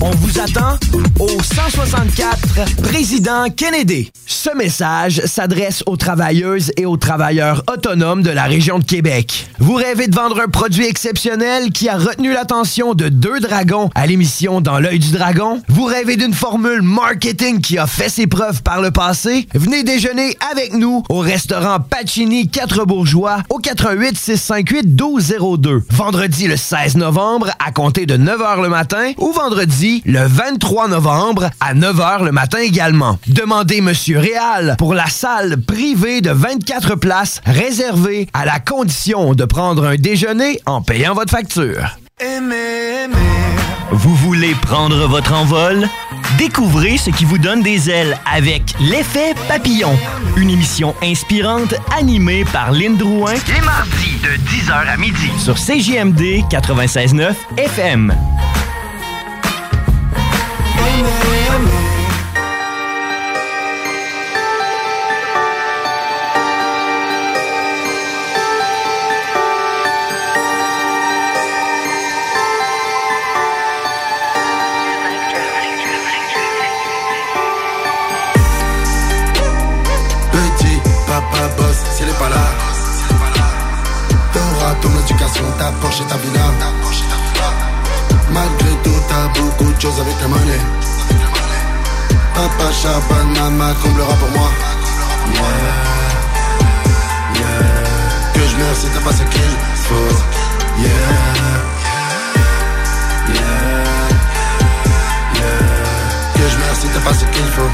On vous attend au 164 Président Kennedy. Ce message s'adresse aux travailleuses et aux travailleurs autonomes de la région de Québec. Vous rêvez de vendre un produit exceptionnel qui a retenu l'attention de deux dragons à l'émission Dans l'œil du dragon? Vous rêvez d'une formule marketing qui a fait ses preuves par le passé? Venez déjeuner avec nous au restaurant Pacini 4 Bourgeois au 88 658 1202. Vendredi le 16 novembre à compter de 9h le matin ou vendredi le 23 novembre à 9h le matin également. Demandez Monsieur Réal pour la salle privée de 24 places réservée à la condition de prendre un déjeuner en payant votre facture. Vous voulez prendre votre envol? Découvrez ce qui vous donne des ailes avec l'effet papillon. Une émission inspirante animée par Lynn Drouin Les mardis de 10h à midi. sur CJMD 96.9 FM. Et ta villa. Malgré tout, t'as beaucoup de choses avec la monnaie. Papa Chaban, maman comblera pour moi. Yeah. Que je meurs si t'as pas ce qu'il faut. Yeah, yeah. Que je si t'as pas ce qu'il faut.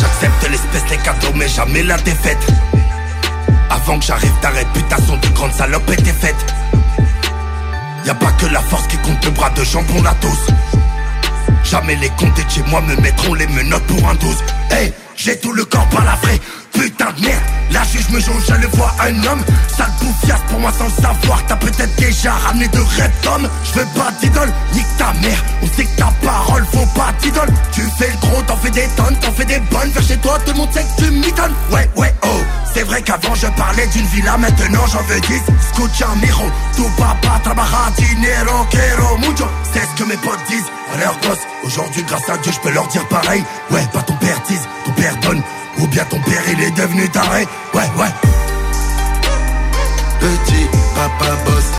J'accepte l'espèce des cadeaux, mais jamais la défaite. Avant que j'arrive, ta réputation de grande salope était faite. Y a pas que la force qui compte, le bras de jambon la tous. Jamais les comptes de chez moi me mettront les menottes pour un 12 Hey, j'ai tout le corps par la vraie Putain de merde, la juge me jonge, je le vois un homme. Sale bouffiasse pour moi sans le savoir. T'as peut-être déjà ramené de reptomes Je veux pas d'idole, nique ta mère. On sait que ta parole faut pas d'idole. Tu fais le gros, t'en fais des tonnes, t'en fais des bonnes. Vers chez toi, tout le monde sait que tu m'étonnes. Ouais, ouais, oh. C'est vrai qu'avant je parlais d'une villa, maintenant j'en veux 10 Escucha miro, tu papa trabaja dinero quiero mucho. C'est ce que mes potes disent à leurs gosses Aujourd'hui grâce à Dieu je peux leur dire pareil. Ouais, pas ton père tease, ton père donne Ou bien ton père il est devenu taré. Ouais, ouais. Petit papa boss